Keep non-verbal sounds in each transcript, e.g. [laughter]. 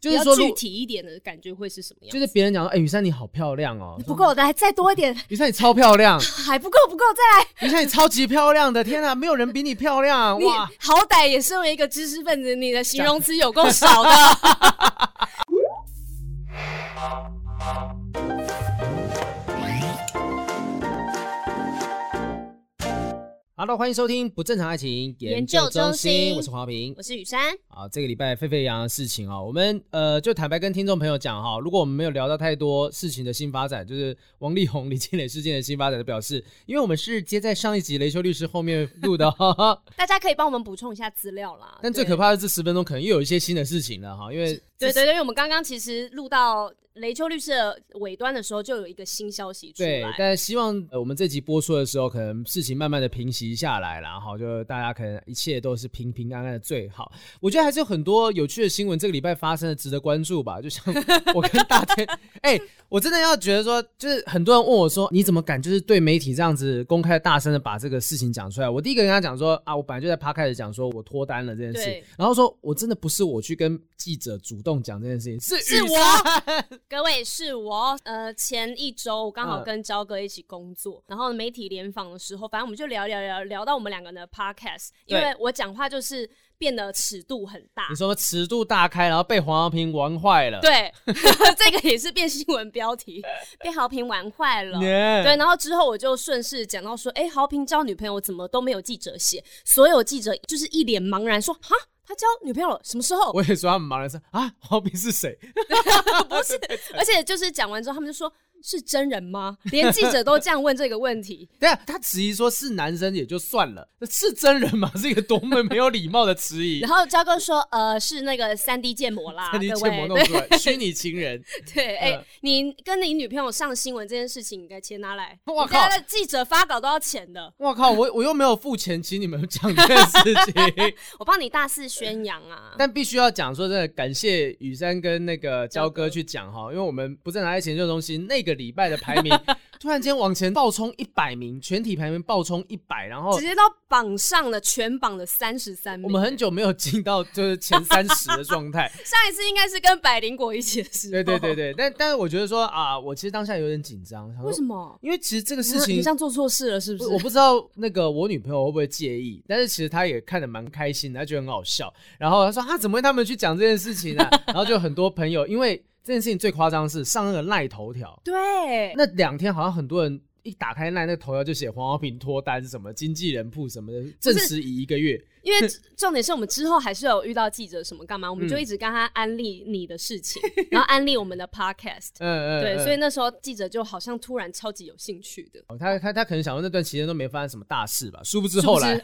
就是说具体一点的感觉会是什么样？就是别人讲说，哎、欸，雨珊你好漂亮哦、喔，不够，来再多一点。雨珊你超漂亮，[laughs] 还不够，不够，再来。雨珊你超级漂亮的，天哪，没有人比你漂亮 [laughs] 哇！好歹也身为一个知识分子，你的形容词有够少的。好的，欢迎收听不正常爱情研究中心，我是黄豪平，我是雨珊。啊，这个礼拜沸沸扬扬的事情啊，我们呃就坦白跟听众朋友讲哈，如果我们没有聊到太多事情的新发展，就是王力宏、李金磊事件的新发展的表示，因为我们是接在上一集雷修律师后面录的，[laughs] 大家可以帮我们补充一下资料啦。但最可怕的这十分钟可能又有一些新的事情了哈，因为对对对，因为我们刚刚其实录到。雷秋律师的尾端的时候，就有一个新消息出来。对，但希望呃我们这集播出的时候，可能事情慢慢的平息下来，然后就大家可能一切都是平平安安的最好。我觉得还是有很多有趣的新闻，这个礼拜发生的值得关注吧。就像 [laughs] 我跟大天，哎、欸，我真的要觉得说，就是很多人问我说，你怎么敢就是对媒体这样子公开大声的把这个事情讲出来？我第一个跟他讲说啊，我本来就在趴开始讲说我脱单了这件事，然后说我真的不是我去跟记者主动讲这件事情，是是我，各位是我。呃前一周我刚好跟焦哥一起工作，嗯、然后媒体联访的时候，反正我们就聊聊聊聊到我们两个人的 podcast，因为我讲话就是变得尺度很大。你说尺度大开，然后被黄豪平玩坏了？对，[laughs] 这个也是变新闻标题，[laughs] 被豪平玩坏了。对，然后之后我就顺势讲到说，哎，豪平交女朋友怎么都没有记者写？所有记者就是一脸茫然说，哈。他交女朋友了，什么时候？我也说他们茫然说啊，黄斌是谁？[laughs] 不是，[laughs] 而且就是讲完之后，他们就说。是真人吗？连记者都这样问这个问题。[laughs] 对啊，他质疑说是男生也就算了，是真人吗？[laughs] 是一个多么没有礼貌的质疑。然后焦哥说，呃，是那个三 D 建模啦，三 D 建模弄出来，虚拟情人。[laughs] 对，哎、你跟你女朋友上新闻这件事情，你该钱拿来。我靠，记者发稿都要钱的。我靠，我我又没有付钱请你们讲这件事情，我帮你大肆宣扬啊。但必须要讲说，真的感谢雨珊跟那个焦哥去讲哈，因为我们不正常爱情研究中心那个。个礼拜的排名 [laughs] 突然间往前暴冲一百名，全体排名暴冲一百，然后直接到榜上了全榜的三十三名。我们很久没有进到就是前三十的状态，[laughs] 上一次应该是跟百灵果一起的时候。对对对对，但但是我觉得说啊，我其实当下有点紧张。为什么？因为其实这个事情，你像做错事了是不是？我不知道那个我女朋友会不会介意，但是其实她也看得蛮开心的，她觉得很好笑。然后她说啊，怎么会他们去讲这件事情呢？然后就很多朋友因为。这件事情最夸张的是上那个赖头条，对，那两天好像很多人一打开那那个头条就写黄浩平脱单什么经纪人铺什么的，证实已一个月。因为重点是我们之后还是有遇到记者什么干嘛，我们就一直跟他安利你的事情，嗯、然后安利我们的 podcast，嗯嗯，对嗯，所以那时候记者就好像突然超级有兴趣的。哦、他他他可能想说那段期间都没发生什么大事吧，殊不知后来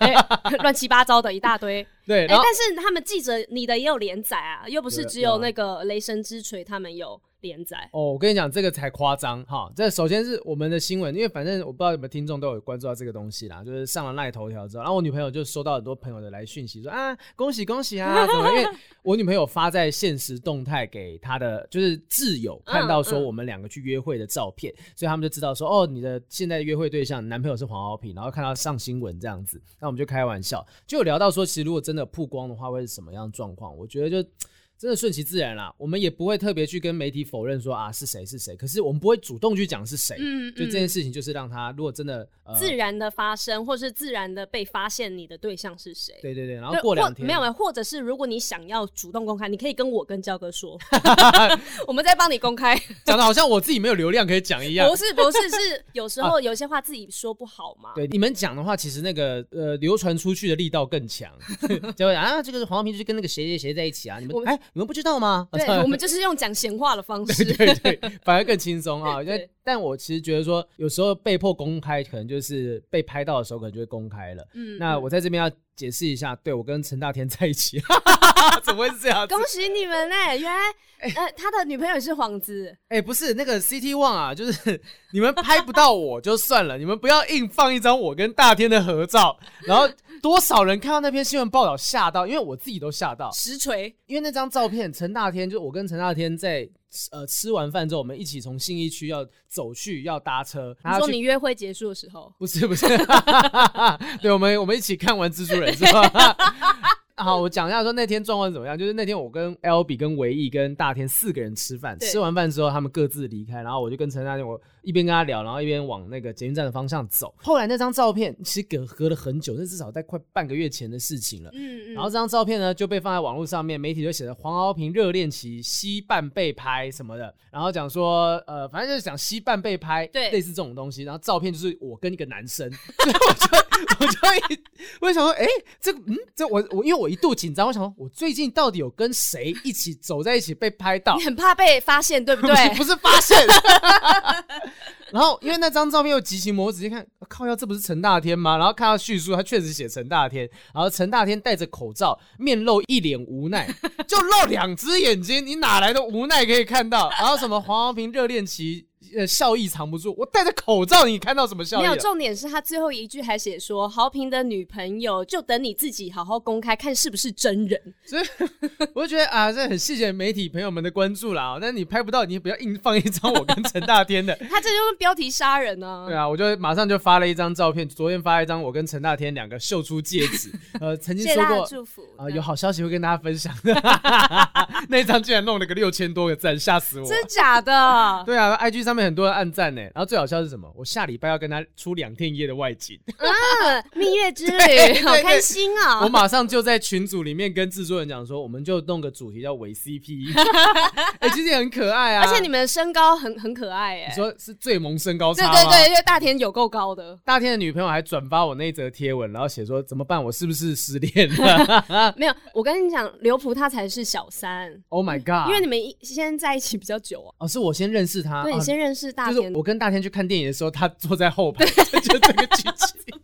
乱、欸、七八糟的一大堆。对，但是他们记者你的也有连载啊，又不是只有那个雷神之锤他们有连载。哦，我跟你讲这个才夸张哈，这首先是我们的新闻，因为反正我不知道有没有听众都有关注到这个东西啦，就是上了赖头条之后，然后我女朋友就收到很多朋友的来讯息说啊。恭喜恭喜啊！怎么？因为 [laughs] 我女朋友发在现实动态给她的就是挚友看到说我们两个去约会的照片，嗯嗯，所以他们就知道说哦，你的现在的约会对象男朋友是黄豪平，然后看到上新闻这样子，那我们就开玩笑，就有聊到说，其实如果真的曝光的话，会是什么样的状况？我觉得就。真的顺其自然啦，我们也不会特别去跟媒体否认说啊是谁是谁，可是我们不会主动去讲是谁。嗯，就这件事情就是让他如果真的、呃、自然的发生，或是自然的被发现你的对象是谁。对对对，然后过两天没有没有，或者是如果你想要主动公开，你可以跟我跟焦哥说 [laughs] [laughs] 我们再帮你公开。[laughs] 讲的好像我自己没有流量可以讲一样。不是不是，是有时候有些话自己说不好嘛。对，你们讲的话，其实那个呃流传出去的力道更强。就会啊，这个是黄豪平就是跟那个谁谁谁在一起啊，你们哎你们不知道吗？[laughs] 对，[laughs] 我们就是用讲闲话的方式，对对对，反而更轻松啊。[laughs] 因为，但我其实觉得说，有时候被迫公开，可能就是被拍到的时候，可能就会公开了。嗯，那我在这边要解释一下，对，我跟陈大天在一起，怎么会是这样？恭喜你们呢、欸！原来，欸、呃，他的女朋友是幌子。哎、欸，不是那个 CT One 啊，就是你们拍不到我就算了，你们不要硬放一张我跟大天的合照，然后。多少人看到那篇新闻报道吓到？因为我自己都吓到。实锤，因为那张照片，陈大天就我跟陈大天在呃吃完饭之后，我们一起从信义区要走去要搭车。你说你约会结束的时候？不 [laughs] 是不是，[laughs] 对，我们我们一起看完蜘蛛人是吧？[laughs] 好，我讲一下说那天状况怎么样。就是那天我跟 L B 跟维毅跟大天四个人吃饭，吃完饭之后他们各自离开，然后我就跟陈大天我一边跟他聊，然后一边往那个捷运站的方向走。后来那张照片其实隔隔了很久，那至少在快半个月前的事情了。嗯嗯。然后这张照片呢就被放在网络上面，媒体就写着黄敖平热恋期西半被拍什么的，然后讲说呃，反正就是讲西半被拍，对，类似这种东西。然后照片就是我跟一个男生，所以我就我就一我就想说，哎、欸，这个嗯，这我我因为我一度紧张，我想说我最近到底有跟谁一起走在一起被拍到？你很怕被发现，对不对？不是发现。[laughs] 然后因为那张照片又极其模糊，直接看，啊、靠，要这不是陈大天吗？然后看到叙述，他确实写陈大天，然后陈大天戴着口罩，面露一脸无奈，就露两只眼睛，你哪来的无奈可以看到？然后什么黄黄平热恋期。呃，笑意藏不住。我戴着口罩，你看到什么笑意？没有，重点是他最后一句还写说：“豪平的女朋友就等你自己好好公开，看是不是真人。”所以我就觉得啊，这很谢谢媒体朋友们的关注啦。但是你拍不到，你也不要硬放一张我跟陈大天的。[laughs] 他这就是标题杀人呢、啊。对啊，我就马上就发了一张照片，昨天发了一张我跟陈大天两个秀出戒指。呃，曾经说过祝福啊、呃，有好消息会跟大家分享。[laughs] 那一张居然弄了个六千多个赞，吓死我！真假的？对啊，IG 上面很多人按赞呢。然后最好笑是什么？我下礼拜要跟他出两天一夜的外景，嗯，[laughs] 蜜月之旅，[laughs] 好开心啊！我马上就在群组里面跟制作人讲说，我们就弄个主题叫伪 CP，[laughs] 哎、欸，其实也很可爱啊，而且你们的身高很很可爱，哎，你说是最萌身高差？对对对，因为大田有够高的，大田的女朋友还转发我那一则贴文，然后写说怎么办？我是不是失恋了？没有，我跟你讲，刘璞他才是小三。Oh my god！因为你们先在一起比较久啊。哦，是我先认识他，对，你先认识大天。就是我跟大天去看电影的时候，他坐在后排，[laughs] 就这个剧情。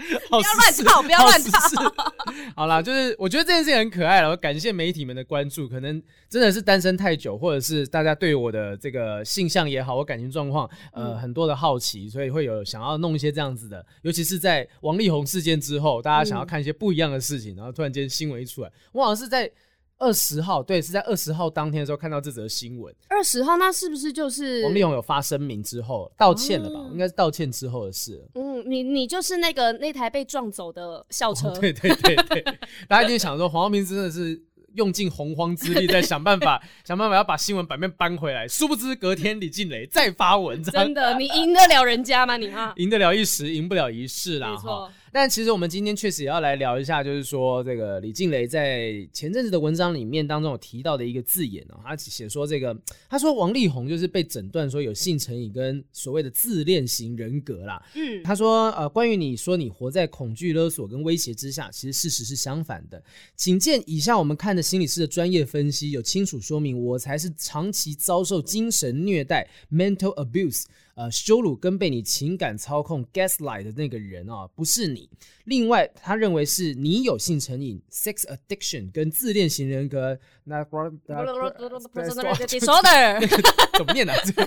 [laughs] 不要乱套，不要乱套。[laughs] 好啦，就是我觉得这件事情很可爱了，我感谢媒体们的关注。可能真的是单身太久，或者是大家对我的这个性向也好，我感情状况，呃，很多的好奇，所以会有想要弄一些这样子的。尤其是在王力宏事件之后，大家想要看一些不一样的事情，然后突然间新闻一出来，我好像是在。二十号，对，是在二十号当天的时候看到这则新闻。二十号，那是不是就是王力宏有发声明之后道歉了吧？嗯、应该是道歉之后的事。嗯，你你就是那个那台被撞走的校车。哦、对对对对，[laughs] 大家一定想说黄豪平真的是用尽洪荒之力在想办法，[laughs] 想办法要把新闻版面搬回来。殊不知隔天李静蕾再发文，真的，你赢得了人家吗？你啊，赢得了一时，赢不了一世啦。没错。但其实我们今天确实也要来聊一下，就是说这个李静蕾在前阵子的文章里面当中有提到的一个字眼哦，他写说这个，他说王力宏就是被诊断说有性成瘾跟所谓的自恋型人格啦。嗯，他说呃，关于你说你活在恐惧勒索跟威胁之下，其实事实是相反的。请见以下我们看的心理师的专业分析，有清楚说明我才是长期遭受精神虐待 （mental abuse）。呃，羞辱跟被你情感操控 gaslight 的那个人啊，不是你。另外，他认为是你有性成瘾 sex addiction 跟自恋型人格。那 disorder 怎么念呢、啊？这个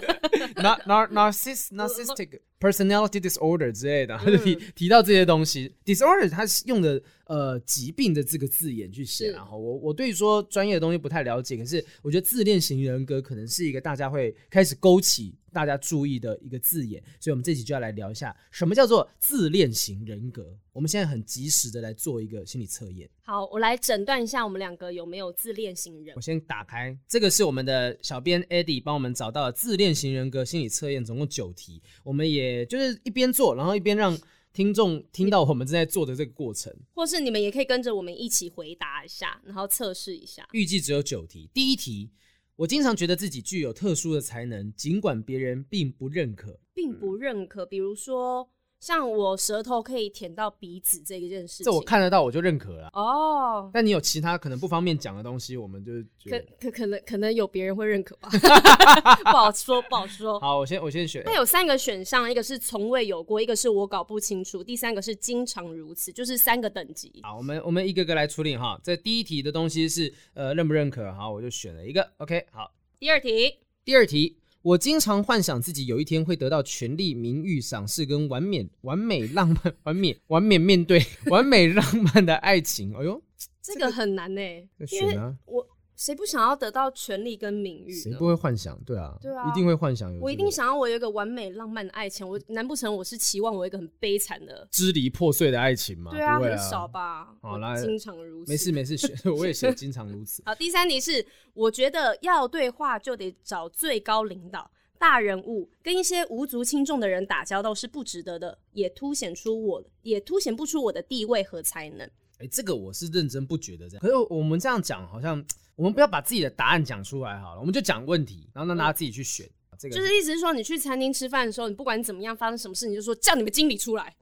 nar narciss narcissistic personality disorder 之类的，他就提提到这些东西。disorder 他是用的呃疾病的这个字眼去写，然后我我对于说专业的东西不太了解，可是我觉得自恋型人格可能是一个大家会开始勾起大家注意的一个字眼，所以我们这集就要来聊一下什么叫做自恋型人格。我们现在很及时的来做一个心理测验。好，我来诊断一下我们两个有没有自恋型人。我先打开，这个是我们的小编 Eddie 帮我们找到的自恋型人格心理测验，总共九题。我们也就是一边做，然后一边让听众听到我们正在做的这个过程，或是你们也可以跟着我们一起回答一下，然后测试一下。预计只有九题。第一题，我经常觉得自己具有特殊的才能，尽管别人并不认可，并不认可。比如说。像我舌头可以舔到鼻子这一件事情，这我看得到我就认可了哦。Oh, 但你有其他可能不方便讲的东西，我们就可可可能可能有别人会认可吧，[laughs] 不好说不好说。好，我先我先选。那有三个选项，一个是从未有过，一个是我搞不清楚，第三个是经常如此，就是三个等级。好，我们我们一个个来处理哈。这第一题的东西是呃认不认可？好，我就选了一个。OK，好。第二题，第二题。我经常幻想自己有一天会得到权力、名誉、赏识跟完美、完美浪漫、[laughs] 完美、完美面对 [laughs] 完美浪漫的爱情。哎呦，这个很难呢、欸，因为我。谁不想要得到权力跟名誉？谁不会幻想？对啊，对啊，一定会幻想。我一定想要我有一个完美浪漫的爱情。我难不成我是期望我有一个很悲惨的支离破碎的爱情吗？对啊，啊很少吧。好，来，经常如此。没事没事，写 [laughs] 我也写经常如此。[laughs] 好，第三题是，我觉得要对话就得找最高领导。大人物跟一些无足轻重的人打交道是不值得的，也凸显出我，也凸显不出我的地位和才能。哎、欸，这个我是认真不觉得这样。可是我们这样讲，好像我们不要把自己的答案讲出来好了，我们就讲问题，然后让大家自己去选。嗯、这个就是意思是说，你去餐厅吃饭的时候，你不管怎么样发生什么事，你就说叫你们经理出来。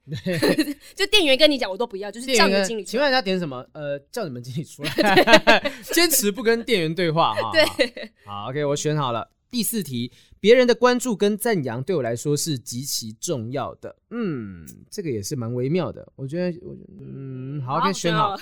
就店员跟你讲，我都不要，就是叫你们经理出来。请问人家点什么？呃，叫你们经理出来。[laughs] 坚持不跟店员对话哈。对，好，OK，我选好了。第四题，别人的关注跟赞扬对我来说是极其重要的。嗯，这个也是蛮微妙的。我觉得，我嗯，好，可以选好。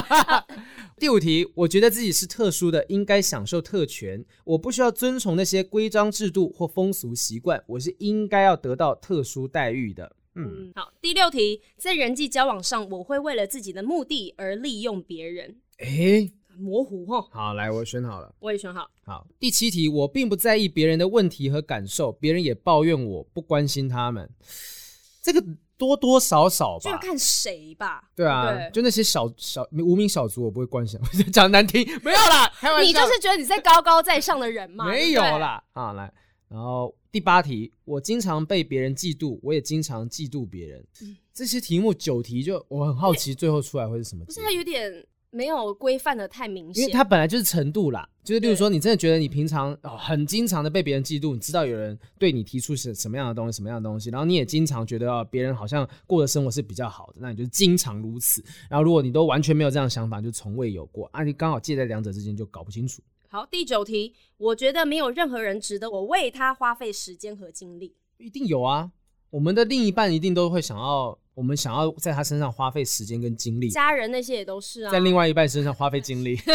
[laughs] 第五题，我觉得自己是特殊的，应该享受特权。我不需要遵从那些规章制度或风俗习惯，我是应该要得到特殊待遇的。嗯，好。第六题，在人际交往上，我会为了自己的目的而利用别人。诶模糊哈，好，来，我选好了，我也选好。好，第七题，我并不在意别人的问题和感受，别人也抱怨我不关心他们，这个多多少少吧，就要看谁吧。对啊，对就那些小小无名小卒，我不会关心。讲难听，没有啦，[laughs] 开玩笑。你就是觉得你在高高在上的人吗？没有啦。啊，来，然后第八题，我经常被别人嫉妒，我也经常嫉妒别人。嗯、这些题目九题就我很好奇，最后出来会是什么？不是，它有点。没有规范的太明显，因为它本来就是程度啦，就是例如说，你真的觉得你平常哦很经常的被别人嫉妒，你知道有人对你提出是什么样的东西，什么样的东西，然后你也经常觉得哦别人好像过的生活是比较好的，那你就经常如此。然后如果你都完全没有这样的想法，就从未有过，啊，你刚好介在两者之间就搞不清楚。好，第九题，我觉得没有任何人值得我为他花费时间和精力。一定有啊，我们的另一半一定都会想要。我们想要在他身上花费时间跟精力，家人那些也都是啊，在另外一半身上花费精力。[laughs]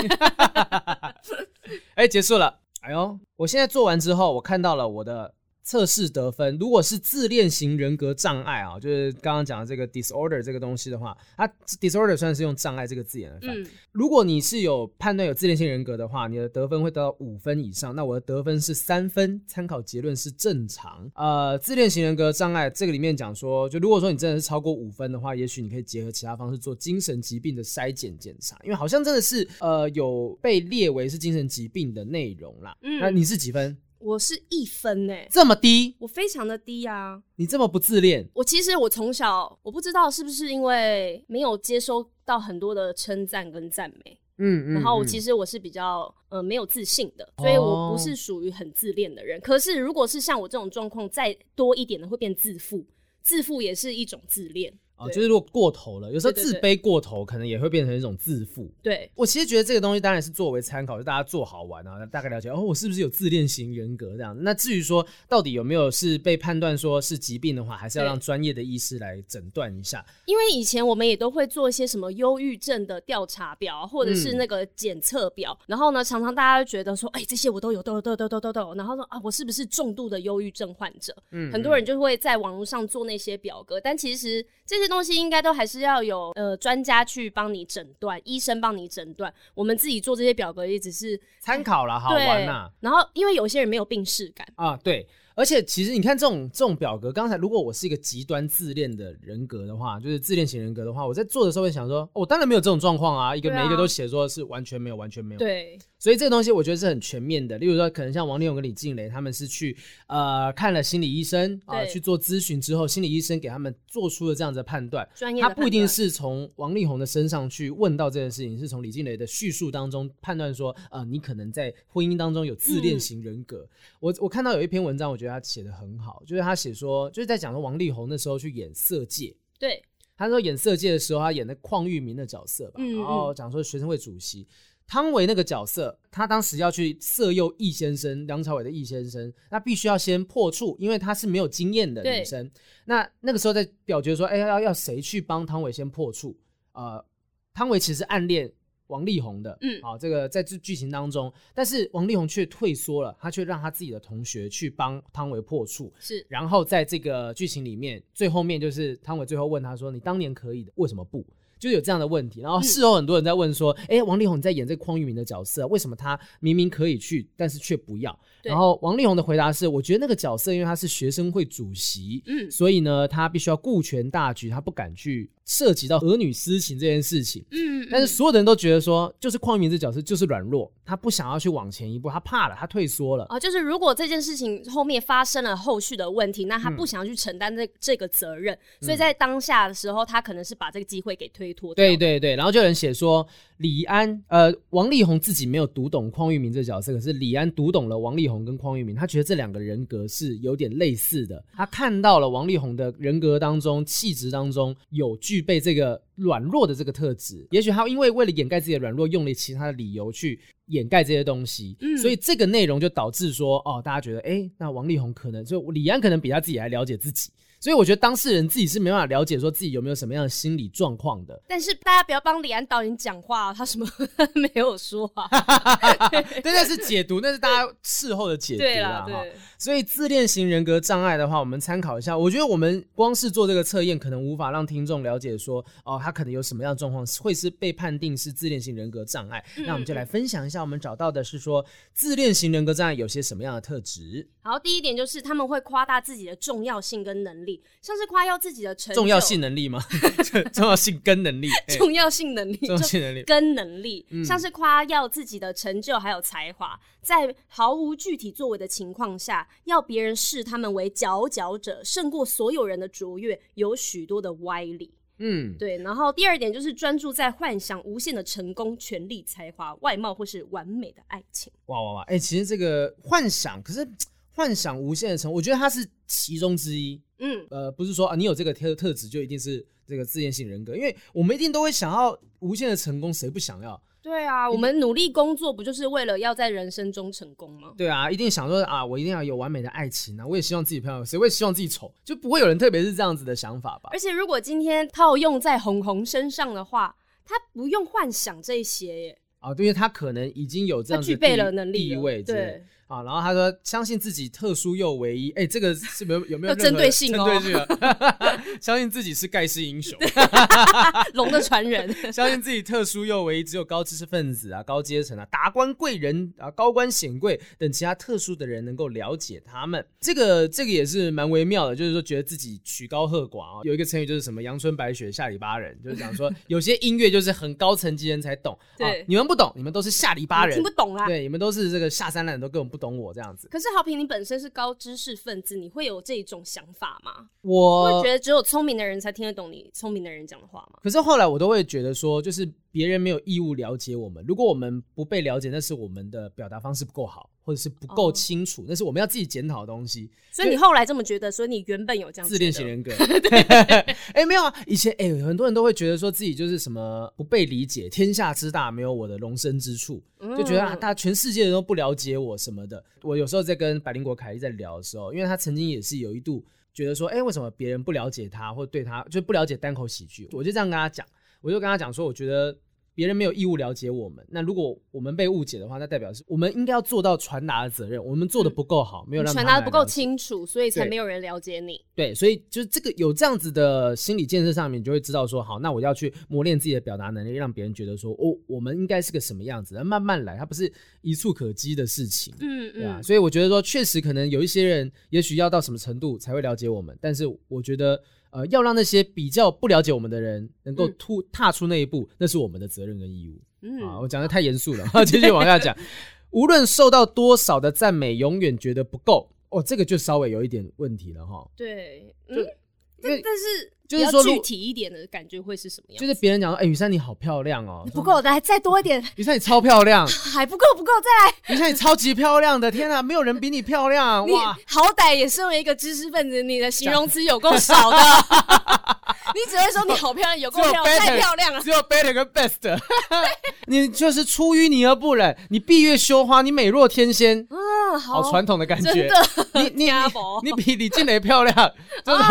哎、欸，结束了。哎呦，我现在做完之后，我看到了我的。测试得分，如果是自恋型人格障碍啊，就是刚刚讲的这个 disorder 这个东西的话，它 disorder 算是用障碍这个字眼来翻。嗯、如果你是有判断有自恋型人格的话，你的得分会得到五分以上。那我的得分是三分，参考结论是正常。呃，自恋型人格障碍这个里面讲说，就如果说你真的是超过五分的话，也许你可以结合其他方式做精神疾病的筛检检查，因为好像真的是呃有被列为是精神疾病的内容啦。嗯，那你是几分？我是一分呢、欸，这么低？我非常的低啊！你这么不自恋？我其实我从小我不知道是不是因为没有接收到很多的称赞跟赞美，嗯，嗯，然后我其实我是比较呃没有自信的，所以我不是属于很自恋的人。哦、可是如果是像我这种状况再多一点的，会变自负，自负也是一种自恋。哦，就是如果过头了，有时候自卑过头，可能也会变成一种自负。对，我其实觉得这个东西当然是作为参考，就大家做好玩啊，大概了解哦，我是不是有自恋型人格这样。那至于说到底有没有是被判断说是疾病的话，还是要让专业的医师来诊断一下。因为以前我们也都会做一些什么忧郁症的调查表，或者是那个检测表，嗯、然后呢，常常大家就觉得说，哎、欸，这些我都有，都有，都有，都有，都有，都有，然后说啊，我是不是重度的忧郁症患者？嗯，很多人就会在网络上做那些表格，但其实这些东西应该都还是。要有呃专家去帮你诊断，医生帮你诊断。我们自己做这些表格也只是参考了，好玩呐。然后因为有些人没有病逝感啊，对。而且其实你看这种这种表格，刚才如果我是一个极端自恋的人格的话，就是自恋型人格的话，我在做的时候会想说，我当然没有这种状况啊，一个每一个都写说是完全没有，完全没有。对。所以这个东西我觉得是很全面的。例如说，可能像王力宏跟李静蕾，他们是去呃看了心理医生啊，去做咨询之后，心理医生给他们做出了这样子的判断。专业。他不一定是从王力宏的身上去问到这件事情，是从李静蕾的叙述当中判断说，呃，你可能在婚姻当中有自恋型人格。嗯、我我看到有一篇文章，我觉得他写的很好，就是他写说，就是在讲说王力宏那时候去演《色戒》。对。他说演《色戒》的时候，他演的邝裕民的角色吧，嗯嗯然后讲说学生会主席。汤唯那个角色，他当时要去色诱易先生，梁朝伟的易先生，那必须要先破处，因为他是没有经验的女生。那那个时候在表决说，哎、欸，要要谁去帮汤唯先破处？呃，汤唯其实暗恋王力宏的，嗯，好，这个在这剧情当中，但是王力宏却退缩了，他却让他自己的同学去帮汤唯破处。是，然后在这个剧情里面，最后面就是汤唯最后问他说：“你当年可以的，为什么不？”就有这样的问题。然后事后很多人在问说，哎、嗯，王力宏你在演这个匡育民的角色，为什么他明明可以去，但是却不要？然后王力宏的回答是，我觉得那个角色因为他是学生会主席，嗯，所以呢，他必须要顾全大局，他不敢去涉及到儿女私情这件事情，嗯，但是所有的人都觉得说，就是邝玉明这角色就是软弱，他不想要去往前一步，他怕了，他退缩了。啊，就是如果这件事情后面发生了后续的问题，那他不想要去承担这这个责任，嗯，所以在当下的时候，他可能是把这个机会给推脱。对对对，然后就有人写说。李安，呃，王力宏自己没有读懂匡裕民这个角色，可是李安读懂了王力宏跟匡裕民，他觉得这两个人格是有点类似的。他看到了王力宏的人格当中、气质当中有具备这个软弱的这个特质，也许他因为为了掩盖自己的软弱，用了其他的理由去掩盖这些东西，嗯，所以这个内容就导致说，哦，大家觉得，哎，那王力宏可能就李安可能比他自己还了解自己。所以我觉得当事人自己是没办法了解说自己有没有什么样的心理状况的。但是大家不要帮李安导演讲话，他什么没有说啊？[laughs] 对，那是解读，那是大家事后的解读啦。哈，所以自恋型人格障碍的话，我们参考一下。我觉得我们光是做这个测验，可能无法让听众了解说，哦，他可能有什么样的状况会是被判定是自恋型人格障碍。嗯。那我们就来分享一下，我们找到的是说自恋型人格障碍有些什么样的特质。好，第一点就是他们会夸大自己的重要性跟能力。像是夸耀自己的成就，重要性能力吗？[laughs] 重要性跟能力，重要性能力，[laughs] 重要性能力跟能力，像是夸耀自己的成就还有才华，在毫无具体作为的情况下，要别人视他们为佼佼者，胜过所有人的卓越，有许多的歪理。嗯，对。然后第二点就是专注在幻想无限的成功、权力、才华、外貌或是完美的爱情。哇哇哇！哎、欸，其实这个幻想，可是。幻想无限的成功，我觉得它是其中之一。嗯，呃，不是说啊，你有这个特特质就一定是这个自恋性人格，因为我们一定都会想要无限的成功，谁不想要？对啊，我们努力工作不就是为了要在人生中成功吗？对啊，一定想说啊，我一定要有完美的爱情啊，我也希望自己漂亮，谁会希望自己丑？就不会有人特别是这样子的想法吧？而且如果今天套用在红红身上的话，他不用幻想这些耶。啊，对，因为他可能已经有这样的具备了能力地位，对。啊，然后他说相信自己特殊又唯一，哎，这个是没有有没有针对性哦？针对性啊，[laughs] 相信自己是盖世英雄，[laughs] 龙的传人，[laughs] 相信自己特殊又唯一，只有高知识分子啊、高阶层啊、达官贵人啊、高官显贵等其他特殊的人能够了解他们。这个这个也是蛮微妙的，就是说觉得自己曲高和寡啊。有一个成语就是什么阳春白雪下里巴人，就是讲说有些音乐就是很高层级人才懂，对、啊，你们不懂，你们都是下里巴人，听不懂啦，对，你们都是这个下三滥，都根本不懂我这样子。可是好平，你本身是高知识分子，你会有这种想法吗？我会觉得只有聪明的人才听得懂你聪明的人讲的话吗？可是后来我都会觉得说，就是别人没有义务了解我们。如果我们不被了解，那是我们的表达方式不够好，或者是不够清楚，那是我们要自己检讨的东西。所以你后来这么觉得，所以你原本有这样自恋型人格？[laughs] [laughs] 哎，没有啊，以前哎、欸，很多人都会觉得说自己就是什么不被理解，天下之大没有我的容身之处，就觉得啊，大家全世界人都不了解我什么的。我有时候在跟百灵果凯莉在聊的时候，因为他曾经也是有一度觉得说，哎，为什么别人不了解他，或对他就不了解单口喜剧？我就这样跟他讲，我就跟他讲说，我觉得。别人没有义务了解我们，那如果我们被误解的话，那代表是我们应该要做到传达的责任，我们做的不够好，嗯、没有让传达的不够清楚，所以才没有人了解你。对，对，所以就是这个有这样子的心理建设上面，你就会知道说，好，那我要去磨练自己的表达能力，让别人觉得说，哦，我们应该是个什么样子，慢慢来，它不是一蹴可及的事情。嗯嗯，对啊，所以我觉得说，确实可能有一些人，也许要到什么程度才会了解我们，但是我觉得。呃，要让那些比较不了解我们的人能够突踏出那一步，嗯，那是我们的责任跟义务。嗯，啊，我讲的太严肃了，[laughs] 继续往下讲。无论受到多少的赞美，永远觉得不够。哦，这个就稍微有一点问题了哈。对，嗯，但但是。就是说，具体一点的感觉会是什么样？就是别人讲说，哎、欸，雨珊你好漂亮哦、[laughs] 喔，不够，来再多一点。[laughs] 雨珊你超漂亮，[laughs] 还不够，不够，再来。雨珊你超级漂亮的，天啊，没有人比你漂亮哇！好歹也身为一个知识分子，你的形容词有够少的。[laughs] 你只会说你好漂亮，有够漂亮，太漂亮了。只有 better 跟 best。[laughs] 你就是出淤泥而不染，你闭月羞花，你美若天仙。嗯，好传统的感觉。真的，你你 [laughs] 你比李静蕾漂亮，真的，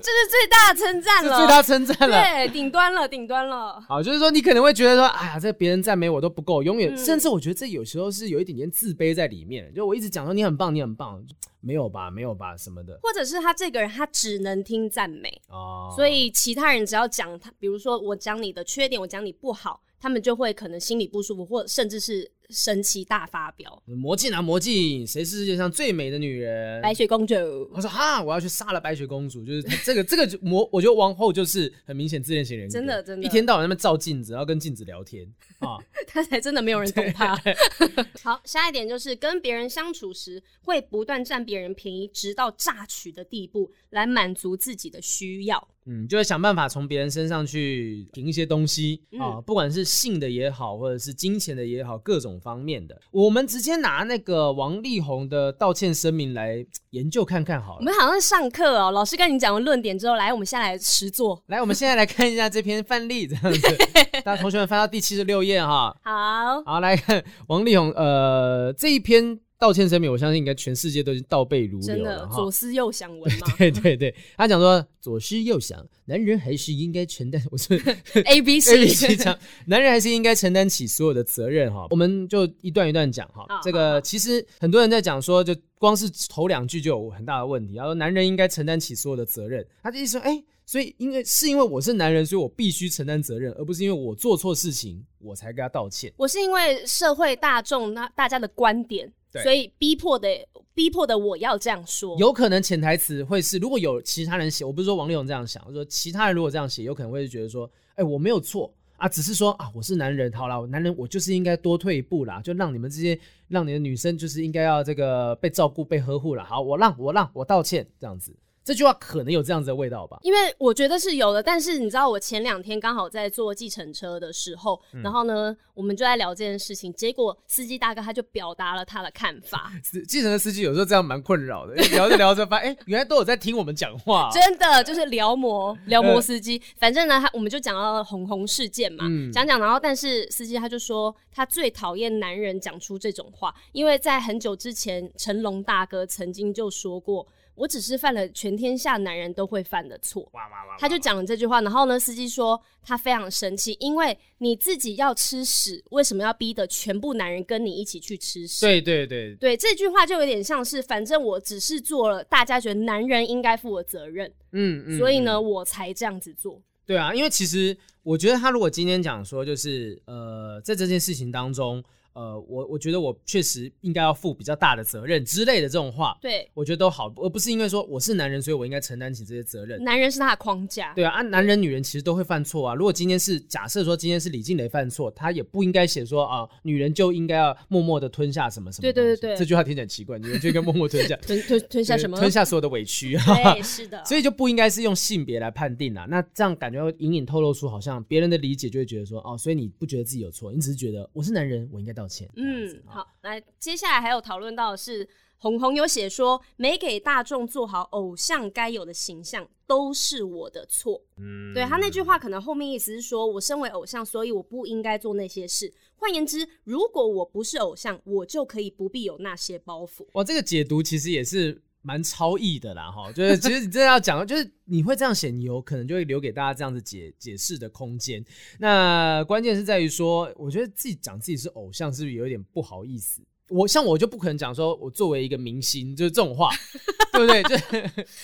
这是最大的称赞了，最大称赞了，对，顶端了，顶端了。好，就是说你可能会觉得说，哎呀，这别人赞美我都不够，永远，甚至我觉得这有时候是有一点点自卑在里面。就我一直讲说你很棒，你很棒。没有吧，没有吧，什么的，或者是他这个人，他只能听赞美哦，所以其他人只要讲他，比如说我讲你的缺点，我讲你不好，他们就会可能心里不舒服，或甚至是。神奇大发表，魔镜啊魔镜，谁是世界上最美的女人？白雪公主。我说哈，我要去杀了白雪公主，就是 [laughs] 这个这个魔，我觉得王后就是很明显自恋型人格，真的真的，一天到晚在那边照镜子，然后跟镜子聊天啊，[laughs] 他才真的没有人懂他。[laughs] 好，下一点就是跟别人相处时会不断占别人便宜，直到榨取的地步，来满足自己的需要。嗯，就会想办法从别人身上去凭一些东西啊，不管是性的也好，或者是金钱的也好，各种方面的。我们直接拿那个王力宏的道歉声明来研究看看好了。我们好像上课哦，老师跟你讲完论点之后，来，我们现在来实做。来，我们现在来看一下这篇范例，这样子。[laughs] 大家同学们翻到第七十六页哈。好，好来看王力宏呃这一篇。道歉声明，我相信应该全世界都已经倒背如流了。真的，左思右想文嘛。[laughs] 对对对，他讲说左思右想，男人还是应该承担。我是 [laughs] A B C [laughs] A B C 讲，男人还是应该承担起所有的责任哈。我们就一段一段讲哈。哦、这个其实很多人在讲说，就光是头两句就有很大的问题。他说男人应该承担起所有的责任，他的意思说，哎，所以因为是因为我是男人，所以我必须承担责任，而不是因为我做错事情我才跟他道歉。我是因为社会大众那大家的观点。对。所以逼迫的逼迫的我要这样说，有可能潜台词会是，如果有其他人写，我不是说王力宏这样想，我说其他人如果这样写，有可能会觉得说，哎、欸，我没有错。啊，只是说啊，我是男人，好啦，我男人我就是应该多退一步啦，就让你们这些让你的女生就是应该要这个被照顾、被呵护了，好，我让我让我道歉这样子。这句话可能有这样子的味道吧，因为我觉得是有的。但是你知道，我前两天刚好在坐计程车的时候，嗯、然后呢，我们就在聊这件事情。结果司机大哥他就表达了他的看法。[laughs] 计程车司机有时候这样蛮困扰的，聊着聊着发现，哎，原来都有在听我们讲话。[laughs] 真的就是聊魔聊魔司机。呃、反正呢，他我们就讲到了红红事件嘛，嗯、讲讲，然后但是司机他就说他最讨厌男人讲出这种话，因为在很久之前，成龙大哥曾经就说过。我只是犯了全天下男人都会犯的错，他就讲了这句话。然后呢，司机说他非常生气，因为你自己要吃屎，为什么要逼得全部男人跟你一起去吃屎？对对对对，这句话就有点像是，反正我只是做了大家觉得男人应该负的责任，嗯，嗯，所以呢，我才这样子做。对啊，因为其实我觉得他如果今天讲说，就是呃，在这件事情当中。呃，我我觉得我确实应该要负比较大的责任之类的这种话，对，我觉得都好，而不是因为说我是男人，所以我应该承担起这些责任。男人是他的框架，对啊，啊，男人女人其实都会犯错啊。如果今天是假设说今天是李静蕾犯错，他也不应该写说啊，女人就应该要默默的吞下什么什么。对对对对，这句话听起来奇怪，女人就应该默默吞下 [laughs] 吞吞吞下什么？[laughs] 吞下所有的委屈。对，[laughs] 是的。所以就不应该是用性别来判定啊。那这样感觉会隐隐透露出好像别人的理解就会觉得说哦，所以你不觉得自己有错，你只是觉得我是男人，我应该道歉。嗯。好，来，接下来还有讨论到的是，红红有写说，没给大众做好偶像该有的形象，都是我的错。嗯，对，他那句话可能后面意思是说，我身为偶像，所以我不应该做那些事。换言之，如果我不是偶像，我就可以不必有那些包袱。哇，这个解读其实也是蛮超意的啦，哈，就是其实你真的要讲，就是你会这样写，你有可能就会留给大家这样子解解释的空间。那关键是在于说，我觉得自己讲自己是偶像，是不是有点不好意思？我像我就不可能讲说我作为一个明星就是这种话，[laughs] 对不对？就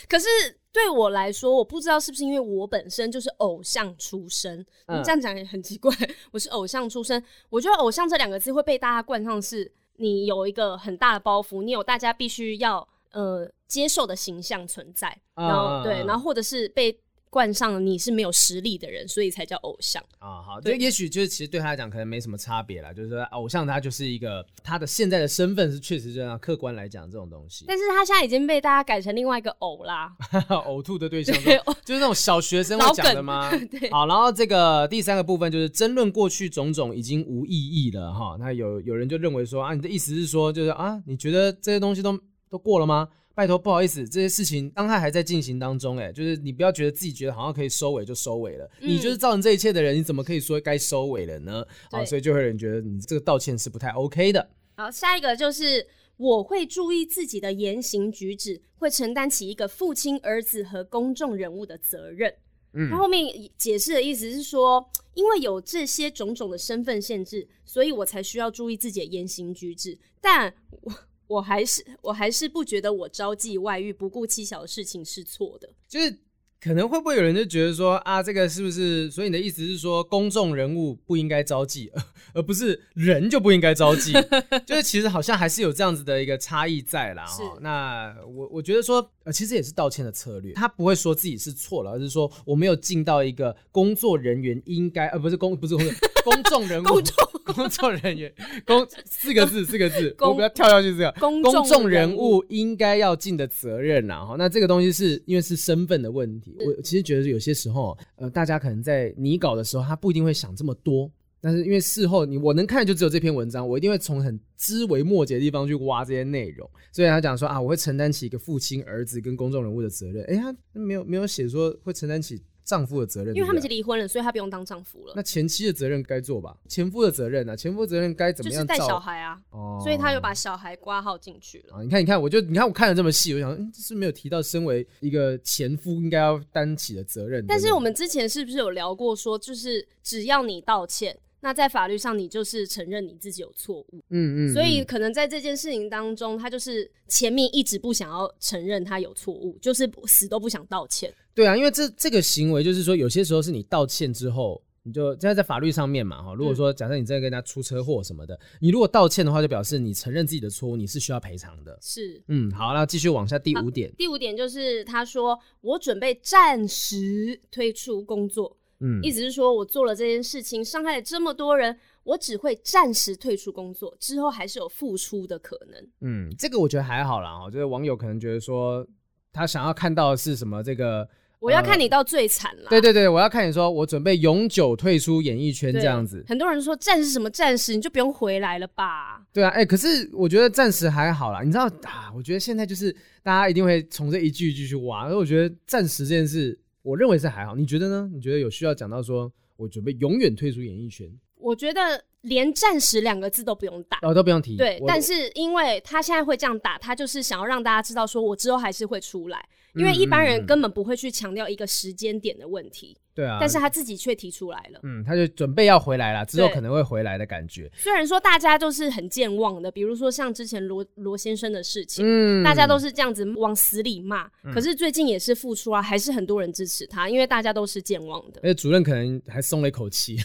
可是对我来说，我不知道是不是因为我本身就是偶像出身，你这样讲也很奇怪。我是偶像出身，我觉得偶像这两个字会被大家冠上是你有一个很大的包袱，你有大家必须要。呃，接受的形象存在，然后、uh, 对，然后或者是被冠上了你是没有实力的人，所以才叫偶像啊。Uh, 好，对，也许就是其实对他来讲可能没什么差别啦，就是说偶像他就是一个他的现在的身份是确实这样，客观来讲这种东西。但是他现在已经被大家改成另外一个偶啦，[laughs] 呕吐的对象，对 [laughs] 就是那种小学生会讲的吗？[laughs] 对。好，然后这个第三个部分就是争论过去种种已经无意义了哈。那有有人就认为说啊，你的意思是说就是啊，你觉得这些东西都。都过了吗？拜托，不好意思，这些事情当下还在进行当中，哎，就是你不要觉得自己觉得好像可以收尾就收尾了，嗯、你就是造成这一切的人，你怎么可以说该收尾了呢？对好，所以就会有人觉得你这个道歉是不太 OK 的。好，下一个就是我会注意自己的言行举止，会承担起一个父亲、儿子和公众人物的责任。嗯，他后面解释的意思是说，因为有这些种种的身份限制，所以我才需要注意自己的言行举止。但我我还是我还是不觉得我招妓外遇、不顾妻小的事情是错的。就是。可能会不会有人就觉得说啊，这个是不是？所以你的意思是说，公众人物不应该招妓，[laughs] 而不是人就不应该招妓？[laughs] 就是其实好像还是有这样子的一个差异在啦。哈。那我我觉得说，呃，其实也是道歉的策略。他不会说自己是错了，而是说我没有尽到一个工作人员应该，呃，不是公，不是公众，公众人物，公众工作人员，公四个字，四个字，我不要跳下去这个公众人物应该要尽的责任啦。哈。那这个东西是因为是身份的问题。我其实觉得有些时候，呃，大家可能在拟稿的时候，他不一定会想这么多。但是因为事后你我能看的就只有这篇文章，我一定会从很枝微末节的地方去挖这些内容。所以他讲说啊，我会承担起一个父亲、儿子跟公众人物的责任。哎，他没有没有写说会承担起。丈夫的责任，因为他们已经离婚了，所以他不用当丈夫了。那前妻的责任该做吧？前夫的责任呢、啊？前夫责任该怎么样？就是带小孩啊，哦，所以他又把小孩挂号进去了。啊，你看，你看，我就你看，我看的这么细，我想，嗯，这是没有提到身为一个前夫应该要担起的责任。但是我们之前是不是有聊过，说就是只要你道歉。那在法律上，你就是承认你自己有错误，嗯，嗯嗯，所以可能在这件事情当中，他就是前面一直不想要承认他有错误，就是死都不想道歉。对啊，因为这这个行为就是说，有些时候是你道歉之后，你就现在在法律上面嘛，哈，如果说假设你真的跟人家出车祸什么的，你如果道歉的话，就表示你承认自己的错误，你是需要赔偿的。是，嗯，好，那继续往下第五点。第五点就是他说，我准备暂时退出工作。嗯，意思是说我做了这件事情，伤害了这么多人，我只会暂时退出工作，之后还是有复出的可能。嗯，这个我觉得还好啦。哦，就是网友可能觉得说，他想要看到的是什么？这个我要看你到最惨了。对对对，我要看你说我准备永久退出演艺圈这样子。很多人说暂时什么暂时，你就不用回来了吧？对啊，哎、欸，可是我觉得暂时还好啦。你知道啊，我觉得现在就是大家一定会从这一句一句去挖，所以我觉得暂时这件事。我认为是还好，你觉得呢？你觉得有需要讲到说，我准备永远退出演艺圈？我觉得连“暂时”两个字都不用打，哦，都不用提。对，但是因为他现在会这样打，他就是想要让大家知道，说我之后还是会出来，因为一般人根本不会去强调一个时间点的问题。对啊，但是他自己却提出来了，嗯，他就准备要回来了，之后可能会回来的感觉。虽然说大家都是很健忘的，比如说像之前罗罗先生的事情，嗯，大家都是这样子往死里骂，嗯，可是最近也是复出啊，还是很多人支持他，因为大家都是健忘的。而且主任可能还松了一口气，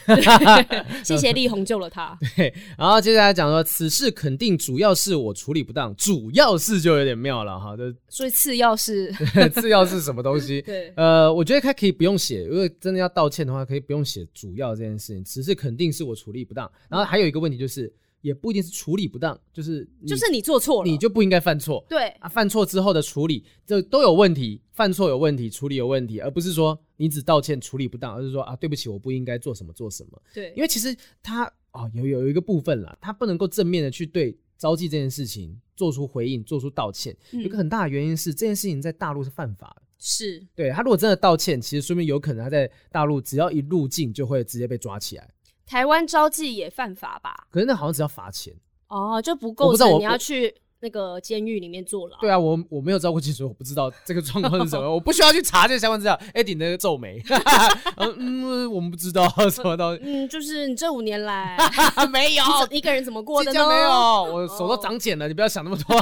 [laughs] 谢谢力宏救了他。[laughs] 对，然后接下来讲说，此事肯定主要是我处理不当，主要是就有点妙了哈，就所以次要是 [laughs] 次要是什么东西？对，呃，我觉得他可以不用写，因为真的要道歉的话，可以不用写主要这件事情，只是肯定是我处理不当。然后还有一个问题就是，也不一定是处理不当，就是就是你做错了，你就不应该犯错。对啊，犯错之后的处理，这都有问题。犯错有问题，处理有问题，而不是说你只道歉处理不当，而是说啊，对不起，我不应该做什么做什么。对，因为其实他啊、哦、有有一个部分啦，他不能够正面的去对招妓这件事情做出回应，做出道歉。嗯、有个很大的原因是这件事情在大陆是犯法的。是对，他如果真的道歉，其实说明有可能他在大陆只要一入境就会直接被抓起来。台湾招妓也犯法吧？可是那好像只要罚钱哦，就不构成你要去那个监狱里面坐牢。对啊，我我没有招过妓，所以我不知道这个状况是什么，[laughs] 我不需要去查这个相关资料。Eddie 那个皱眉，[laughs] 嗯，我们不知道 [laughs] 什么东西。嗯，就是你这五年来没有一个人怎么过的呢？没有，我手都长茧了，你不要想那么多。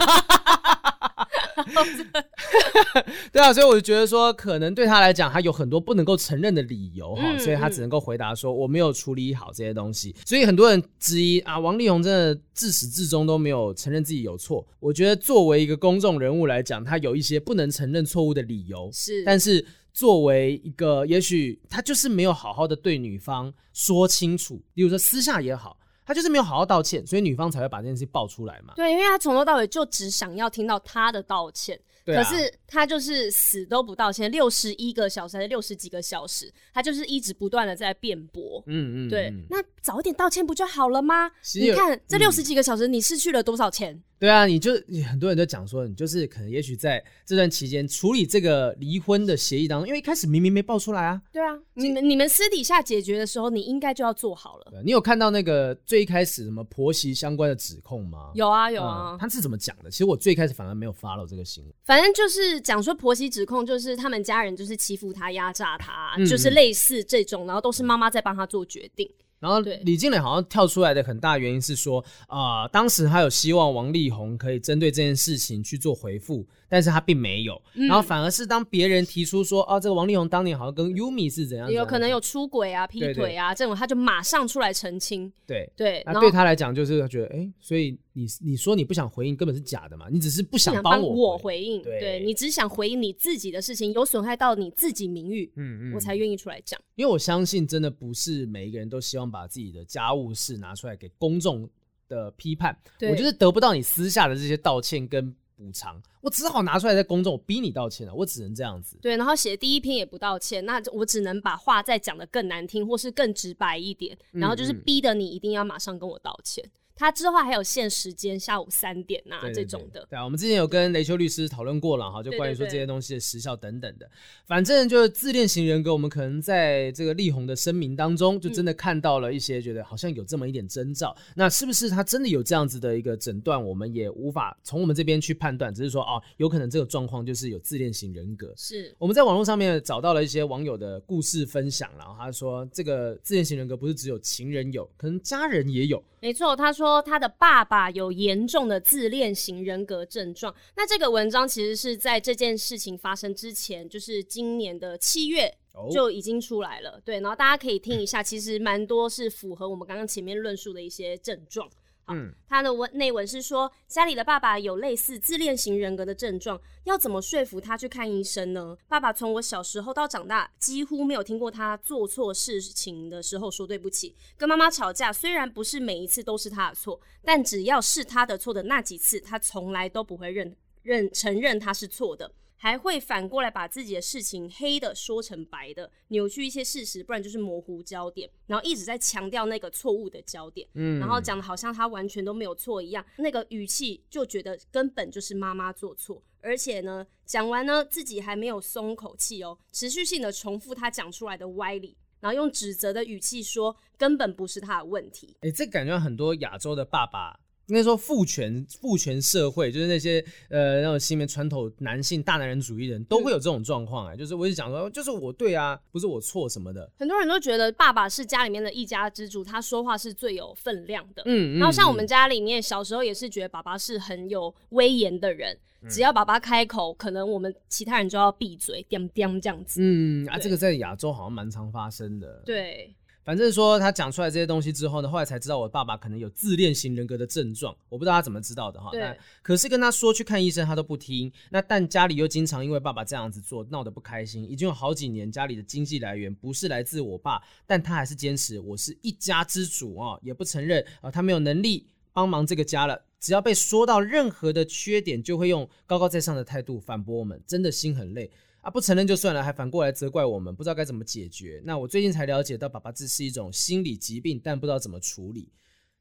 [laughs] 对啊，所以我就觉得说，可能对他来讲，他有很多不能够承认的理由哈，嗯、所以他只能够回答说我没有处理好这些东西。所以很多人质疑啊，王力宏真的自始至终都没有承认自己有错。我觉得作为一个公众人物来讲，他有一些不能承认错误的理由。是，但是作为一个，也许他就是没有好好的对女方说清楚，比如说私下也好。他就是没有好好道歉，所以女方才会把这件事情爆出来嘛。对，因为他从头到尾就只想要听到他的道歉，啊、可是他就是死都不道歉，六十一个小时还是六十几个小时，他就是一直不断的在辩驳。嗯嗯，对，那早一点道歉不就好了吗？你看这六十几个小时，你失去了多少钱？对啊，你就很多人都讲说，你就是可能也许在这段期间处理这个离婚的协议当中，因为一开始明明没爆出来啊。对啊，你们你们私底下解决的时候，你应该就要做好了。你有看到那个最一开始什么婆媳相关的指控吗？有啊有啊、嗯，他是怎么讲的？其实我最开始反而没有 follow 这个新闻。反正就是讲说婆媳指控，就是他们家人就是欺负他、压榨他，就是类似这种，然后都是妈妈在帮他做决定。然后李静蕾好像跳出来的很大原因是说，啊、呃，当时他有希望王力宏可以针对这件事情去做回复。但是他并没有，嗯、然后反而是当别人提出说，哦，这个王力宏当年好像跟 Yumi 是怎样，怎样，有可能有出轨啊、劈腿啊这种，他就马上出来澄清。对对，那对他来讲就是他觉得，哎，所以你你说你不想回应，根本是假的嘛，你只是不想帮我回我回应，对，对你只想回应你自己的事情，有损害到你自己名誉，嗯嗯，我才愿意出来讲。因为我相信，真的不是每一个人都希望把自己的家务事拿出来给公众的批判，对我就是得不到你私下的这些道歉跟。补偿，我只好拿出来在公众，我逼你道歉了，我只能这样子。对，然后写第一篇也不道歉，那我只能把话再讲得更难听，或是更直白一点，然后就是逼得你一定要马上跟我道歉。嗯嗯他之后还有限时间，下午三点呐、这种的。对啊，我们之前有跟雷秋律师讨论过了哈，就关于说这些东西的时效等等的。反正就是自恋型人格，我们可能在这个力宏的声明当中，就真的看到了一些，觉得好像有这么一点征兆。嗯、那是不是他真的有这样子的一个诊断？我们也无法从我们这边去判断，只是说哦，有可能这个状况就是有自恋型人格。是我们在网络上面找到了一些网友的故事分享，然后他说这个自恋型人格不是只有情人有，可能家人也有。没错，他说他的爸爸有严重的自恋型人格症状。那这个文章其实是在这件事情发生之前，就是今年的七月就已经出来了。Oh. 对，然后大家可以听一下，[laughs] 其实蛮多是符合我们刚刚前面论述的一些症状。嗯，他的文内文是说，家里的爸爸有类似自恋型人格的症状，要怎么说服他去看医生呢？爸爸从我小时候到长大，几乎没有听过他做错事情的时候说对不起。跟妈妈吵架，虽然不是每一次都是他的错，但只要是他的错的那几次，他从来都不会认认承认他是错的。还会反过来把自己的事情黑的说成白的，扭曲一些事实，不然就是模糊焦点，然后一直在强调那个错误的焦点，嗯，然后讲的好像他完全都没有错一样，那个语气就觉得根本就是妈妈做错，而且呢，讲完呢自己还没有松口气哦，持续性的重复他讲出来的歪理，然后用指责的语气说根本不是他的问题。哎，这感觉很多亚洲的爸爸。应该说父权父权社会，就是那些呃那种西面传统男性大男人主义人都会有这种状况哎，就是我一直讲说，就是我对啊，不是我错什么的。很多人都觉得爸爸是家里面的一家之主，他说话是最有分量的。嗯，然后像我们家里面小时候也是觉得爸爸是很有威严的人，嗯、只要爸爸开口，可能我们其他人就要闭嘴，掂掂这样子。嗯啊，这个在亚洲好像蛮常发生的。对。反正说他讲出来这些东西之后呢，后来才知道我爸爸可能有自恋型人格的症状，我不知道他怎么知道的哈。对。可是跟他说去看医生，他都不听。那但家里又经常因为爸爸这样子做闹得不开心，已经有好几年家里的经济来源不是来自我爸，但他还是坚持我是一家之主啊，也不承认啊他没有能力帮忙这个家了。只要被说到任何的缺点，就会用高高在上的态度反驳我们，真的心很累。啊，不承认就算了，还反过来责怪我们，不知道该怎么解决。那我最近才了解到，爸爸这是一种心理疾病，但不知道怎么处理。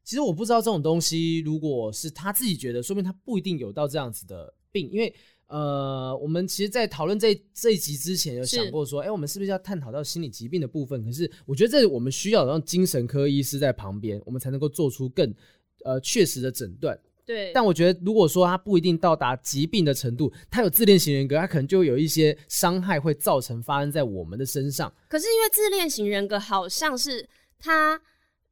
其实我不知道这种东西，如果是他自己觉得，说明他不一定有到这样子的病。因为呃，我们其实，在讨论这这一集之前，有想过说，哎、欸，我们是不是要探讨到心理疾病的部分？可是我觉得这我们需要让精神科医师在旁边，我们才能够做出更呃确实的诊断。对，但我觉得，如果说他不一定到达疾病的程度，他有自恋型人格，他可能就有一些伤害会造成发生在我们的身上。可是因为自恋型人格好像是他，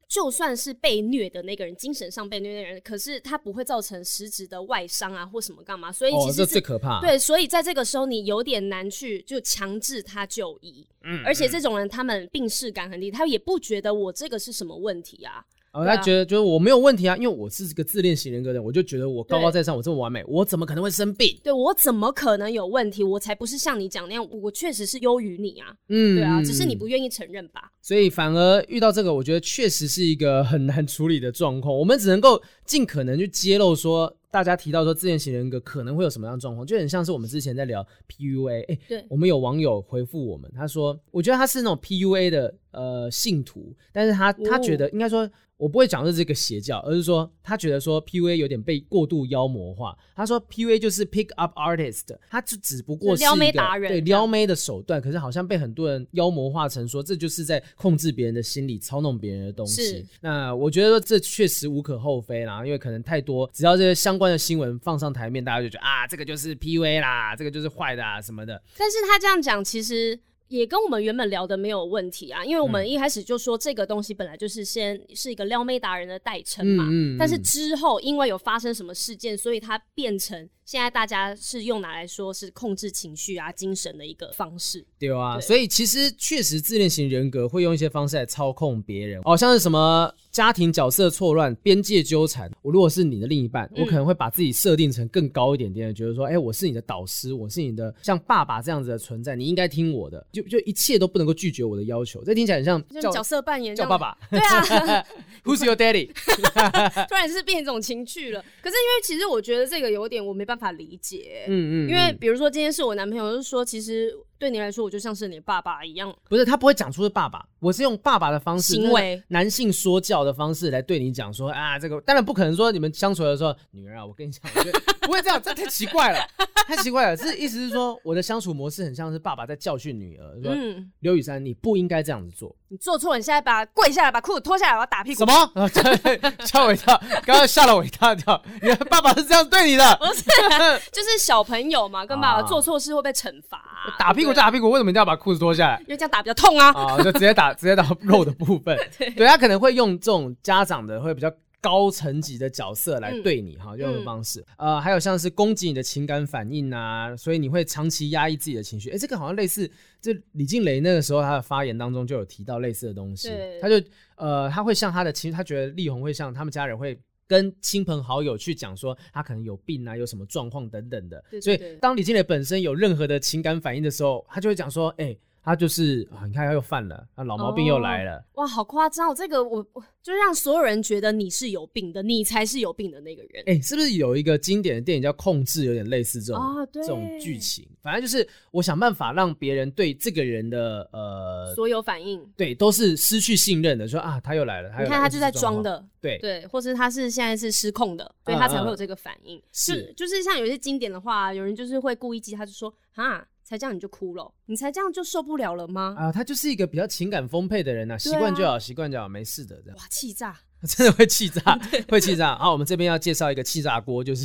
就算是被虐的那个人，精神上被虐的人，可是他不会造成实质的外伤啊或什么干嘛，所以其实、哦、最可怕。对，所以在这个时候你有点难去就强制他就医。嗯，而且这种人他们病识感很低，他也不觉得我这个是什么问题啊。哦，他觉得就是我没有问题啊，因为我是个自恋型人格的人，我就觉得我高高在上，我这么完美，我怎么可能会生病？对，我怎么可能有问题？我才不是像你讲那样，我确实是优于你啊。嗯，对啊，只是你不愿意承认吧。所以反而遇到这个，我觉得确实是一个很难处理的状况。我们只能够尽可能去揭露说。大家提到说自恋型人格可能会有什么样的状况，就很像是我们之前在聊 PUA，哎、欸，对，我们有网友回复我们，他说，我觉得他是那种 PUA 的呃信徒，但是他他觉得应该说，我不会讲的是这个邪教，而是说他觉得说 PUA 有点被过度妖魔化。他说 PUA 就是 pick up artist，他就只不过是撩妹达人，对撩妹的手段，可是好像被很多人妖魔化成说这就是在控制别人的心理，操弄别人的东西。那我觉得说这确实无可厚非啦，因为可能太多，只要这些相关的新闻放上台面，大家就觉得啊，这个就是 PUA 啦，这个就是坏的啊什么的。但是他这样讲，其实。也跟我们原本聊的没有问题啊，因为我们一开始就说这个东西本来就是先是一个撩妹达人的代称嘛，嗯嗯嗯，但是之后因为有发生什么事件，所以它变成。现在大家是用拿来说是控制情绪啊、精神的一个方式，对啊。对，所以其实确实自恋型人格会用一些方式来操控别人，哦，像是什么家庭角色错乱、边界纠缠。我如果是你的另一半，嗯、我可能会把自己设定成更高一点点，觉得说，哎、欸，我是你的导师，我是你的像爸爸这样子的存在，你应该听我的，就就一切都不能够拒绝我的要求。这听起来很像叫角色扮演，叫爸爸。[laughs] 对啊，[laughs] Who's your daddy？[laughs] 突然是变一种情趣了。可是因为其实我觉得这个有点我没办法。办法理解，嗯嗯，因为比如说今天是我男朋友，就是说其实对你来说，我就像是你爸爸一样。不是，他不会讲出是爸爸，我是用爸爸的方式，行为男性说教的方式来对你讲说啊，这个当然不可能说你们相处的时候，女儿啊，我跟你讲，我觉得不会这样，这太奇怪了，太奇怪了。是意思是说我的相处模式很像是爸爸在教训女儿，说刘雨珊，你不应该这样子做。你做错，你现在把跪下来，把裤子脱下来，我要打屁股。什么？[laughs] 吓我一跳！刚刚吓了我一大跳。你的爸爸是这样对你的？不是，[laughs] 就是小朋友嘛，跟爸爸做错事会被惩罚。打屁股就打屁股，为什么一定要把裤子脱下来？因为这样打比较痛啊。啊，就直接打，[laughs] 直接打肉的部分。[laughs] 对，他可能会用这种家长的会比较高层级的角色来对你哈，用的方式。呃，还有像是攻击你的情感反应啊，所以你会长期压抑自己的情绪。哎，这个好像类似。就李静蕾那个时候，他的发言当中就有提到类似的东西。对他就呃，他会像他的亲，他觉得力宏会像他们家人会跟亲朋好友去讲说他可能有病啊，有什么状况等等的。对对对，所以当李金磊本身有任何的情感反应的时候，他就会讲说：“哎、欸。”他就是啊，你看他又犯了，他老毛病又来了。哦、哇，好夸张！哦，这个我我就让所有人觉得你是有病的，你才是有病的那个人。哎、欸，是不是有一个经典的电影叫《控制》，有点类似这种、哦、这种剧情？反正就是我想办法让别人对这个人的呃所有反应，对，都是失去信任的。说啊，他又来了，他又来了，你看他就在装的，对对，或是他是现在是失控的，所以他才会有这个反应。嗯嗯是，就是像有些经典的话，有人就是会故意记，他就说啊。才这样你就哭了？你才这样就受不了了吗？啊，他就是一个比较情感丰沛的人呐、啊，习惯、啊、就好，习惯就好，没事的这样。哇，气炸！真的会气炸，[laughs] 会气炸。好，我们这边要介绍一个气炸锅，就是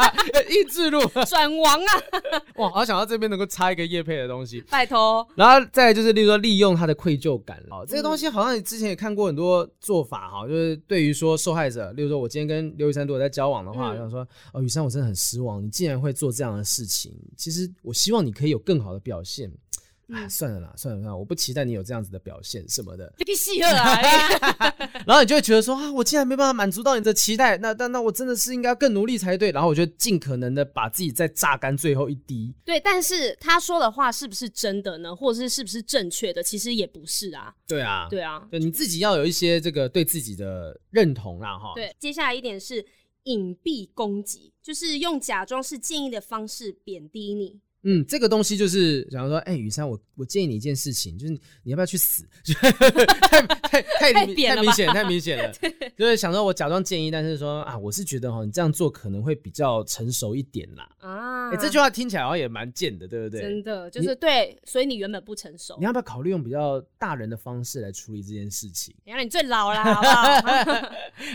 [laughs] 益智路 [laughs] 转王啊！哇，好想到这边能够插一个叶配的东西，拜托。然后再来就是，例如说利用他的愧疚感哦，这个东西好像你之前也看过很多做法哈，就是对于说受害者，例如说我今天跟刘雨珊如果在交往的话，想说哦，雨珊我真的很失望，你竟然会做这样的事情，其实我希望你可以有更好的表现。哎，算了啦，算了算了，我不期待你有这样子的表现什么的。[laughs] [laughs] 然后你就会觉得说啊，我竟然没办法满足到你的期待，那那那我真的是应该更努力才对。然后我就尽可能的把自己再榨干最后一滴。对，但是他说的话是不是真的呢？或者是是不是正确的？其实也不是啊。对啊，对啊，对，你自己要有一些这个对自己的认同啦，哈。对，接下来一点是隐蔽攻击，就是用假装是建议的方式贬低你。嗯，这个东西就是假如说，哎、欸，雨珊，我我建议你一件事情，就是你要不要去死？太太太太，太明显，太明显了。[laughs] 对就是想说，我假装建议，但是说啊，我是觉得哈，你这样做可能会比较成熟一点啦。啊，哎、欸，这句话听起来好像也蛮贱的，对不对？真的，就是对，所以你原本不成熟。你要不要考虑用比较大人的方式来处理这件事情？原来你最老了，[laughs] 好不好？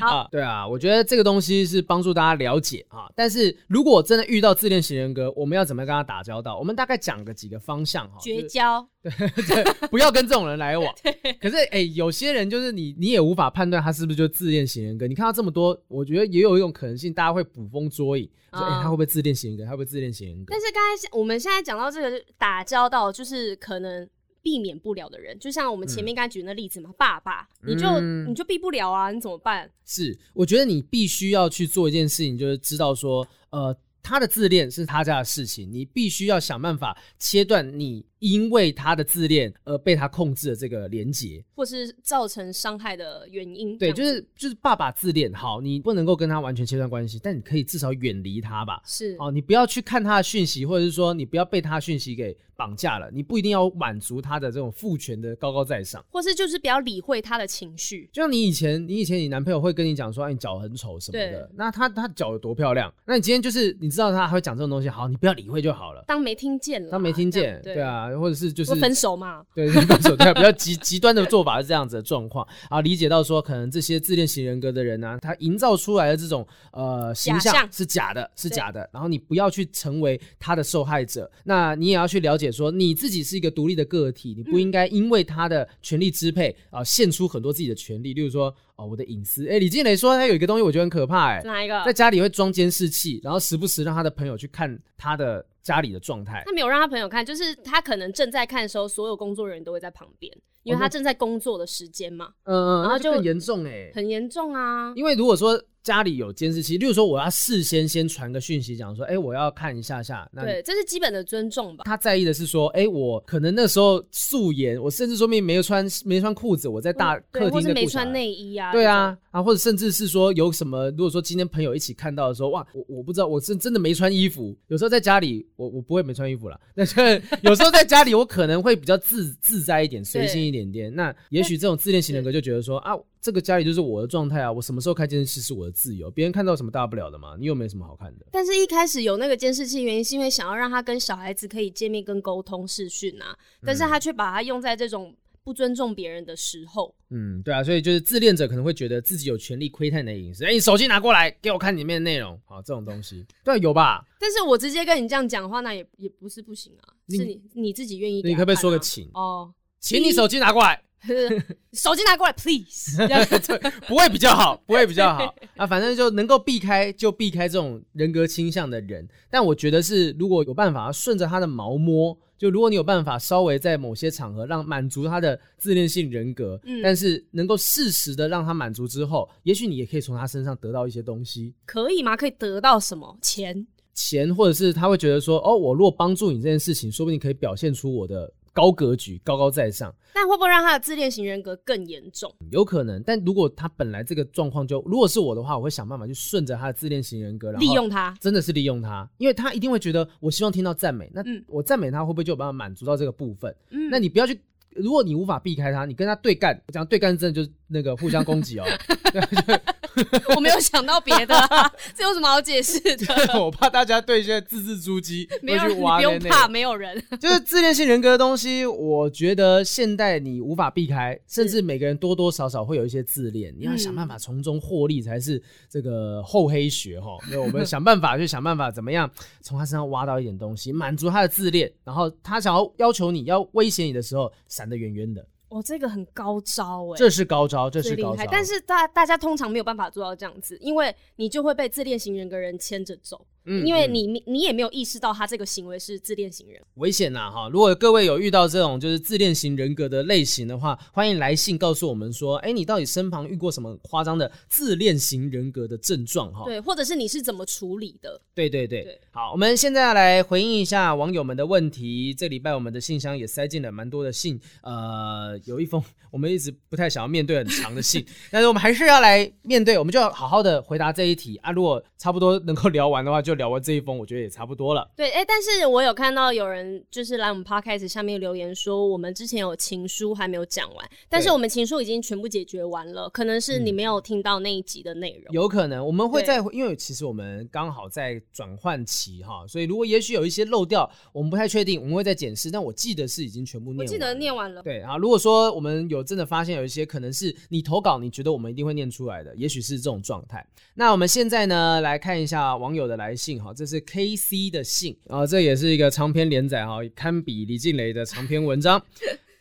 [laughs] 好啊，对啊，我觉得这个东西是帮助大家了解啊。但是如果真的遇到自恋型人格，我们要怎么跟他打交？我们大概讲个几个方向哈，绝交，对 [laughs] 对，不要跟这种人来往。可是哎，有些人就是你，你也无法判断他是不是就自恋型人格。你看到这么多，我觉得也有一种可能性，大家会捕风捉影，说哎，他会不会自恋型人格？他会不会自恋型人格？但是刚才我们现在讲到这个打交道，就是可能避免不了的人，就像我们前面刚才举的那例子嘛，爸爸，你就你就避不了啊，你怎么办？是，我觉得你必须要去做一件事情，就是知道说，呃。他的自恋是他家的事情，你必须要想办法切断你因为他的自恋而被他控制的这个连结，或是造成伤害的原因。对，就是就是爸爸自恋，好，你不能够跟他完全切断关系，但你可以至少远离他吧。是，哦，你不要去看他的讯息，或者是说你不要被他的讯息给绑架了。你不一定要满足他的这种父权的高高在上，或是就是不要理会他的情绪。就像你以前，你以前你男朋友会跟你讲说，哎，你脚很丑什么的，那他他脚有多漂亮？那你今天就是你知道他还会讲这种东西，好，你不要理会就好了，当没听见了，当没听见，对，对啊，或者是就是分手嘛，对，分手，对，比较极极端的做法是这样子的状况啊，理解到说可能这些自恋型人格的人呢、啊，他营造出来的这种呃形象是假的，是假的，然后你不要去成为他的受害者，那你也要去了解说你自己是一个独立的个体，你不应该因为他的权力支配啊，献出很多自己的权利，例如说哦，我的隐私，哎，李静蕾说他有一个东西我觉得很可怕，哎，哪一个？在家里会装监视器，然后时不时让他的朋友去看他的。家里的状态，他没有让他朋友看，就是他可能正在看的时候，所有工作人员都会在旁边。因为他正在工作的时间嘛，嗯嗯，然后就很严重哎，很严重啊。因为如果说家里有监视器，例如说我要事先先传个讯息讲说，哎，我要看一下下，那对，这是基本的尊重吧。他在意的是说，哎，我可能那时候素颜，我甚至说明没有穿没穿裤子，我在大客厅或是没穿内衣啊，对啊，啊或者甚至是说有什么，如果说今天朋友一起看到的时候，哇，我我不知道我是真的没穿衣服，有时候在家里我我不会没穿衣服啦，但是 [laughs] 有时候在家里我可能会比较自自在一点，随性一点点，那。也许这种自恋型人格就觉得说啊，这个家里就是我的状态啊，我什么时候开监视器是我的自由，别人看到什么大不了的嘛，你又没什么好看的。但是，一开始有那个监视器，原因是因为想要让他跟小孩子可以见面跟沟通视讯啊，但是他却把它用在这种不尊重别人的时候。嗯，对啊，所以就是自恋者可能会觉得自己有权利窥探你的隐私。哎，你手机拿过来给我看里面的内容，好，这种东西，对，有吧？但是我直接跟你这样讲话，那也也不是不行啊，你是你你自己愿意、啊。你可不可以说个请？哦，请你手机拿过来。[laughs] 手机拿过来，please。[laughs] 不会比较好，不会比较好啊。反正就能够避开就避开这种人格倾向的人。但我觉得是，如果有办法顺着他的毛摸，就如果你有办法稍微在某些场合让满足他的自恋性人格，嗯，但是能够适时的让他满足之后，也许你也可以从他身上得到一些东西。可以吗？可以得到什么？钱？钱，或者是他会觉得说，哦，我如果帮助你这件事情，说不定可以表现出我的。高格局，高高在上，那会不会让他的自恋型人格更严重？有可能，但如果他本来这个状况就，如果是我的话，我会想办法去顺着他的自恋型人格，然后利用他，真的是利用他，因为他一定会觉得，我希望听到赞美，那我赞美他会不会就有办法满足到这个部分？嗯，那你不要去。如果你无法避开他，你跟他对干，我讲对干真的就是那个互相攻击哦。[laughs] [laughs] 我没有想到别的、啊，[laughs] 这有什么好解释的？[laughs] 我怕大家对一些字字珠玑，没有去挖。不用怕，没有人。就是自恋性人格的东西，我觉得现代你无法避开，甚至每个人多多少少会有一些自恋，你要想办法从中获利才是这个厚黑学哈。那我们想办法去想办法，怎么样从他身上挖到一点东西，满足他的自恋，然后他想要要求你要威胁你的时候，闪得远远的。哦，这个很高招哎，这是高招，这是高招。但是大大家通常没有办法做到这样子，因为你就会被自恋型人格人牵着走。嗯，因为你你你也没有意识到他这个行为是自恋型人，危险呐哈！如果各位有遇到这种就是自恋型人格的类型的话，欢迎来信告诉我们说，哎，你到底身旁遇过什么夸张的自恋型人格的症状哈？对，或者是你是怎么处理的？对对对，对好，我们现在要来回应一下网友们的问题。这礼拜我们的信箱也塞进了蛮多的信，呃，有一封 [laughs] 我们一直不太想要面对很长的信，[laughs] 但是我们还是要来面对，我们就要好好的回答这一题啊。如果差不多能够聊完的话，就。聊完这一封，我觉得也差不多了。对，哎、欸，但是我有看到有人就是来我们 podcast 下面留言说，我们之前有情书还没有讲完，但是我们情书已经全部解决完了，可能是你没有听到那一集的内容。嗯。有可能，我们会在，因为其实我们刚好在转换期哈，所以如果也许有一些漏掉，我们不太确定，我们会再检视。但我记得是已经全部念完了。我记得念完了。对啊，如果说我们有真的发现有一些可能是你投稿，你觉得我们一定会念出来的，也许是这种状态。那我们现在呢，来看一下网友的来信哈，这是 K C 的信啊，这也是一个长篇连载哈，堪比李静蕾的长篇文章。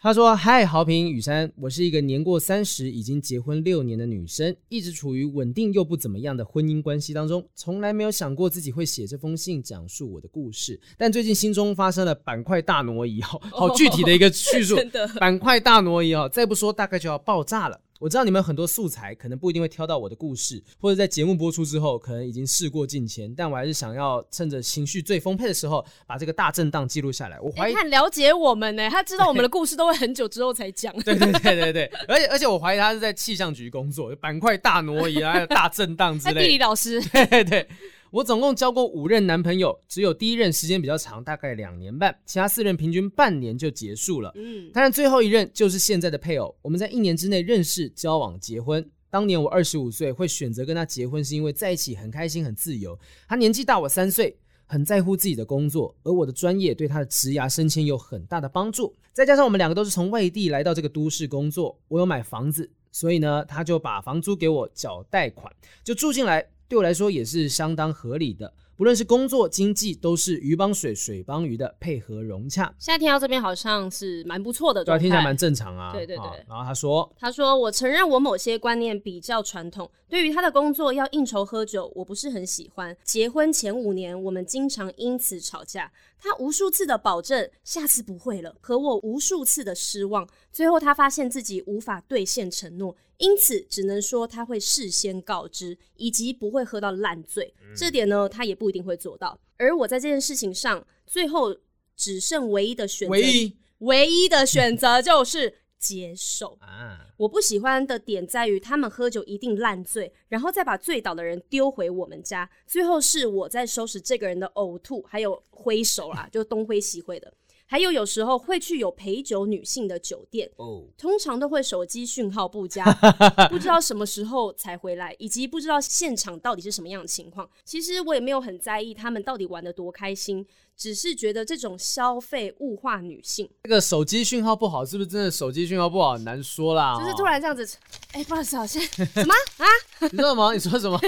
他说：“嗨，豪平雨山，我是一个年过三十、已经结婚六年的女生，一直处于稳定又不怎么样的婚姻关系当中，从来没有想过自己会写这封信讲述我的故事。但最近心中发生了板块大挪移，好好具体的一个叙述，[laughs] 板块大挪移哦，再不说大概就要爆炸了。”我知道你们很多素材可能不一定会挑到我的故事，或者在节目播出之后可能已经事过境迁，但我还是想要趁着情绪最丰沛的时候，把这个大震荡记录下来。我怀疑他很了解我们呢，他知道 [laughs] 我们的故事都会很久之后才讲。[laughs] 对对对对对，而且而且我怀疑他是在气象局工作，板块大挪移啊，大震荡之类的。[laughs] 地理老师。对对对。我总共交过五任男朋友，只有第一任时间比较长，大概两年半，其他四任平均半年就结束了。嗯，当然最后一任就是现在的配偶，我们在一年之内认识、交往、结婚。当年我二十五岁，会选择跟他结婚，是因为在一起很开心、很自由。他年纪大我三岁，很在乎自己的工作，而我的专业对他的职涯升迁有很大的帮助。再加上我们两个都是从外地来到这个都市工作，我有买房子，所以呢，他就把房租给我缴贷款，就住进来。对我来说也是相当合理的。不论是工作、经济，都是鱼帮水，水帮鱼的配合融洽。现在听到这边好像是蛮不错的，对，听起来蛮正常啊。对对对。然后他说：“他说我承认我某些观念比较传统，对于他的工作要应酬喝酒，我不是很喜欢。结婚前五年，我们经常因此吵架。他无数次的保证下次不会了，可我无数次的失望。最后他发现自己无法兑现承诺，因此只能说他会事先告知，以及不会喝到烂醉。嗯、这点呢，他也不。”不一定会做到，而我在这件事情上，最后只剩唯一的选择，唯一唯一的选择就是接受啊！我不喜欢的点在于，他们喝酒一定烂醉，然后再把醉倒的人丢回我们家，最后是我在收拾这个人的呕吐，还有挥手啦，就东挥西挥的。还有有时候会去有陪酒女性的酒店，oh. 通常都会手机讯号不佳，[laughs] 不知道什么时候才回来，以及不知道现场到底是什么样的情况。其实我也没有很在意他们到底玩得多开心。只是觉得这种消费物化女性，这个手机讯号不好，是不是真的手机讯号不好？难说啦。就是突然这样子，哎、欸，不好意思，好像什么啊？[laughs] 你说什么？你说什么？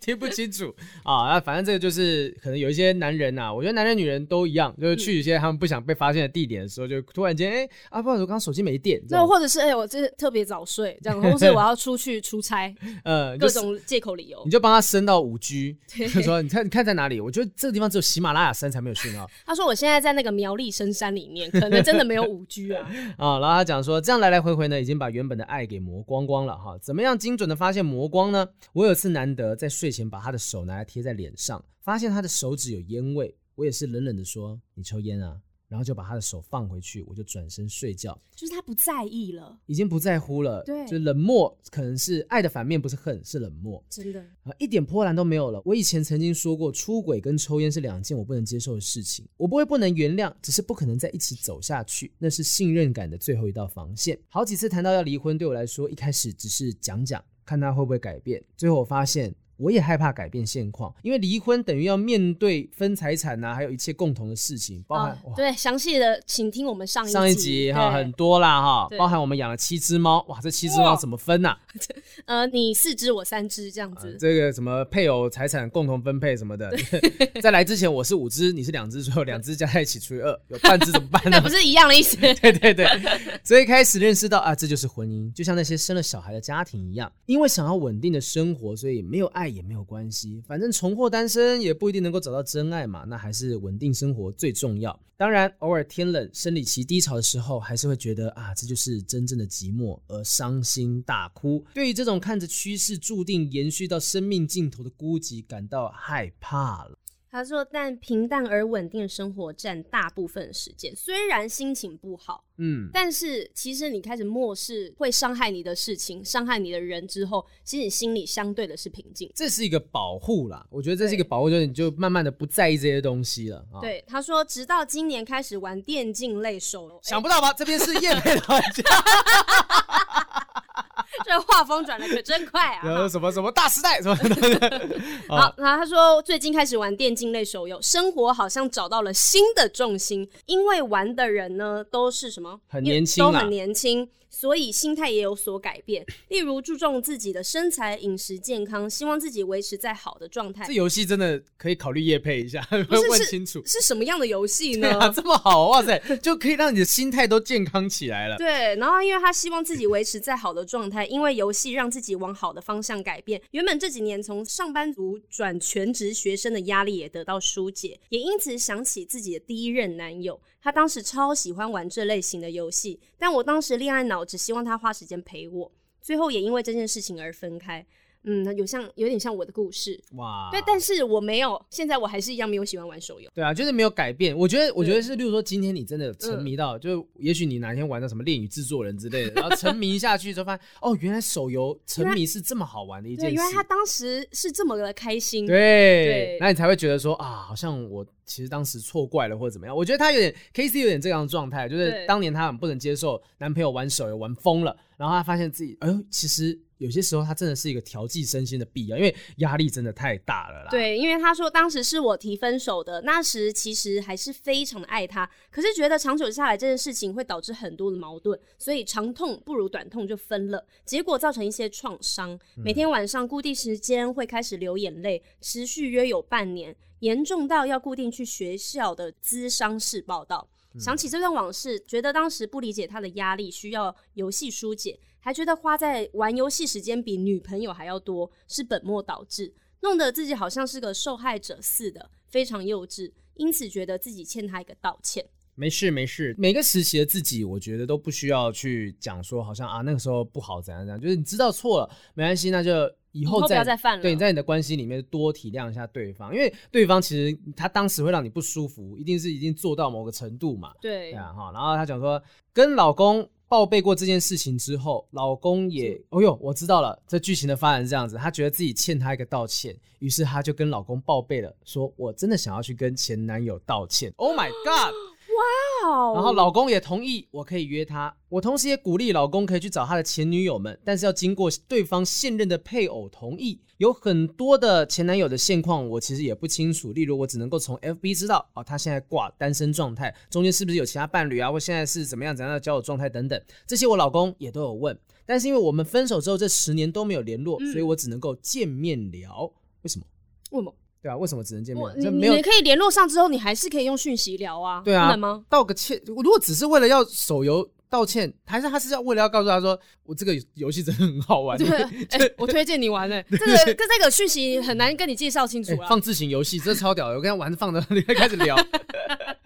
听不清楚啊？那反正这个就是可能有一些男人呐、啊，我觉得男人女人都一样，就是去一些他们不想被发现的地点的时候，就突然间哎、欸、啊，不好意思，我刚刚手机没电。那或者是哎、欸，我这特别早睡，这样，或者我要 [laughs] 出去出差，呃，各种借口理由，你就帮他升到五 G，[laughs] 就说你看你看在哪里？我觉得这个地方只有喜马拉雅山才没有讯。[laughs] 他说：“我现在在那个苗栗深山里面，可能真的没有五 G 啊。[laughs] 啊，然后他讲说，这样来来回回呢，已经把原本的爱给磨光光了哈。怎么样精准的发现磨光呢？我有次难得在睡前把他的手拿来贴在脸上，发现他的手指有烟味，我也是冷冷的说：你抽烟啊？”然后就把他的手放回去，我就转身睡觉。就是他不在意了，已经不在乎了。对，就冷漠，可能是爱的反面，不是恨，是冷漠。真的啊，一点波澜都没有了。我以前曾经说过，出轨跟抽烟是两件我不能接受的事情。我不会不能原谅，只是不可能在一起走下去。那是信任感的最后一道防线。好几次谈到要离婚，对我来说，一开始只是讲讲，看他会不会改变。最后我发现。我也害怕改变现况，因为离婚等于要面对分财产呐，还有一切共同的事情，包含、哦、对详细的，请听我们上一集上一集哈，很多啦哈，包含我们养了七只猫，哇，这七只猫怎么分呐、[laughs] 啊？呃，你四只，我三只，这样子、呃。这个什么配偶财产共同分配什么的，在来之前我是五只，你是两只，最后两只加在一起除以二，有半只怎么办呢？[laughs] 那不是一样的意思？[laughs] 对对对，所以开始认识到啊，这就是婚姻，就像那些生了小孩的家庭一样，因为想要稳定的生活，所以没有爱。也没有关系，反正重获单身也不一定能够找到真爱嘛。那还是稳定生活最重要。当然，偶尔天冷、生理期低潮的时候，还是会觉得啊，这就是真正的寂寞，而伤心大哭。对于这种看着趋势注定延续到生命尽头的孤寂，感到害怕了。他说：“但平淡而稳定的生活占大部分时间，虽然心情不好，嗯，但是其实你开始漠视会伤害你的事情、伤害你的人之后，其实你心里相对的是平静。这是一个保护啦，我觉得这是一个保护，就是你就慢慢的不在意这些东西了。对，哦、他说，直到今年开始玩电竞类手游，想不到吧？欸、这边是业配的玩家。[laughs] ” [laughs] 这画风转的可真快啊！[laughs] 有什么什么大时代什么的。[laughs] 好，然后他说最近开始玩电竞类手游，生活好像找到了新的重心，因为玩的人呢都是什么？很年轻，都很年轻。所以心态也有所改变，例如注重自己的身材、饮食健康，希望自己维持在好的状态。这游戏真的可以考虑夜配一下，[laughs] 问清楚是，是什么样的游戏呢？啊，这么好，哇塞，就可以让你的心态都健康起来了。对，然后因为他希望自己维持在好的状态，因为游戏让自己往好的方向改变。原本这几年从上班族转全职学生的压力也得到疏解，也因此想起自己的第一任男友。他当时超喜欢玩这类型的游戏，但我当时恋爱脑，只希望他花时间陪我。最后也因为这件事情而分开。嗯，有像有点像我的故事哇，对，但是我没有，现在我还是一样没有喜欢玩手游。对啊，就是没有改变。我觉得，我觉得是，例如说今天你真的沉迷到，嗯、就也许你哪天玩到什么恋与制作人之类的，然后沉迷下去之后发现，哦，原来手游沉迷是这么好玩的一件事。原来他当时是这么的开心。对，对，那你才会觉得说啊，好像我其实当时错怪了或者怎么样。我觉得他有点 KC 有点这样的状态，就是当年他很不能接受男朋友玩手游玩疯了，然后他发现自己，哎呦，其实。有些时候，他真的是一个调剂身心的必要，因为压力真的太大了啦。对，因为他说当时是我提分手的，那时其实还是非常的爱他，可是觉得长久下来这件事情会导致很多的矛盾，所以长痛不如短痛就分了，结果造成一些创伤。每天晚上固定时间会开始流眼泪，持续约有半年，严重到要固定去学校的资商室报道。想起这段往事，觉得当时不理解他的压力，需要游戏疏解。还觉得花在玩游戏时间比女朋友还要多，是本末倒置，弄得自己好像是个受害者似的，非常幼稚。因此觉得自己欠他一个道歉。没事没事，每个时期的自己，我觉得都不需要去讲说，好像啊那个时候不好怎样怎样，就是你知道错了没关系，那就以后不要再犯了。对，你在你的关系里面多体谅一下对方，因为对方其实他当时会让你不舒服，一定是已经做到某个程度嘛。对，对啊哈。然后他讲说跟老公。报备过这件事情之后，老公也，哦哟，我知道了，这剧情的发展是这样子，他觉得自己欠他一个道歉，于是他就跟老公报备了，说我真的想要去跟前男友道歉。Oh my god！哇哦！然后老公也同意，我可以约他。我同时也鼓励老公可以去找他的前女友们，但是要经过对方现任的配偶同意。有很多的前男友的现况，我其实也不清楚。例如，我只能够从 FB 知道，哦，他现在挂单身状态，中间是不是有其他伴侣啊？或现在是怎么样怎样的交友状态等等，这些我老公也都有问。但是因为我们分手之后这十年都没有联络，嗯、所以我只能够见面聊。为什么？为什么？对啊，为什么只能见面？你没有你可以联络上之后，你还是可以用讯息聊啊。对啊，吗？道个歉，如果只是为了要手游道歉，还是他是要为了要告诉他说，我这个游戏真的很好玩。对，欸、[laughs] 我推荐你玩呢、欸。这个跟这个讯息很难跟你介绍清楚啊、欸。放置型游戏，这超屌的，我跟他玩放着，你 [laughs] 开始聊。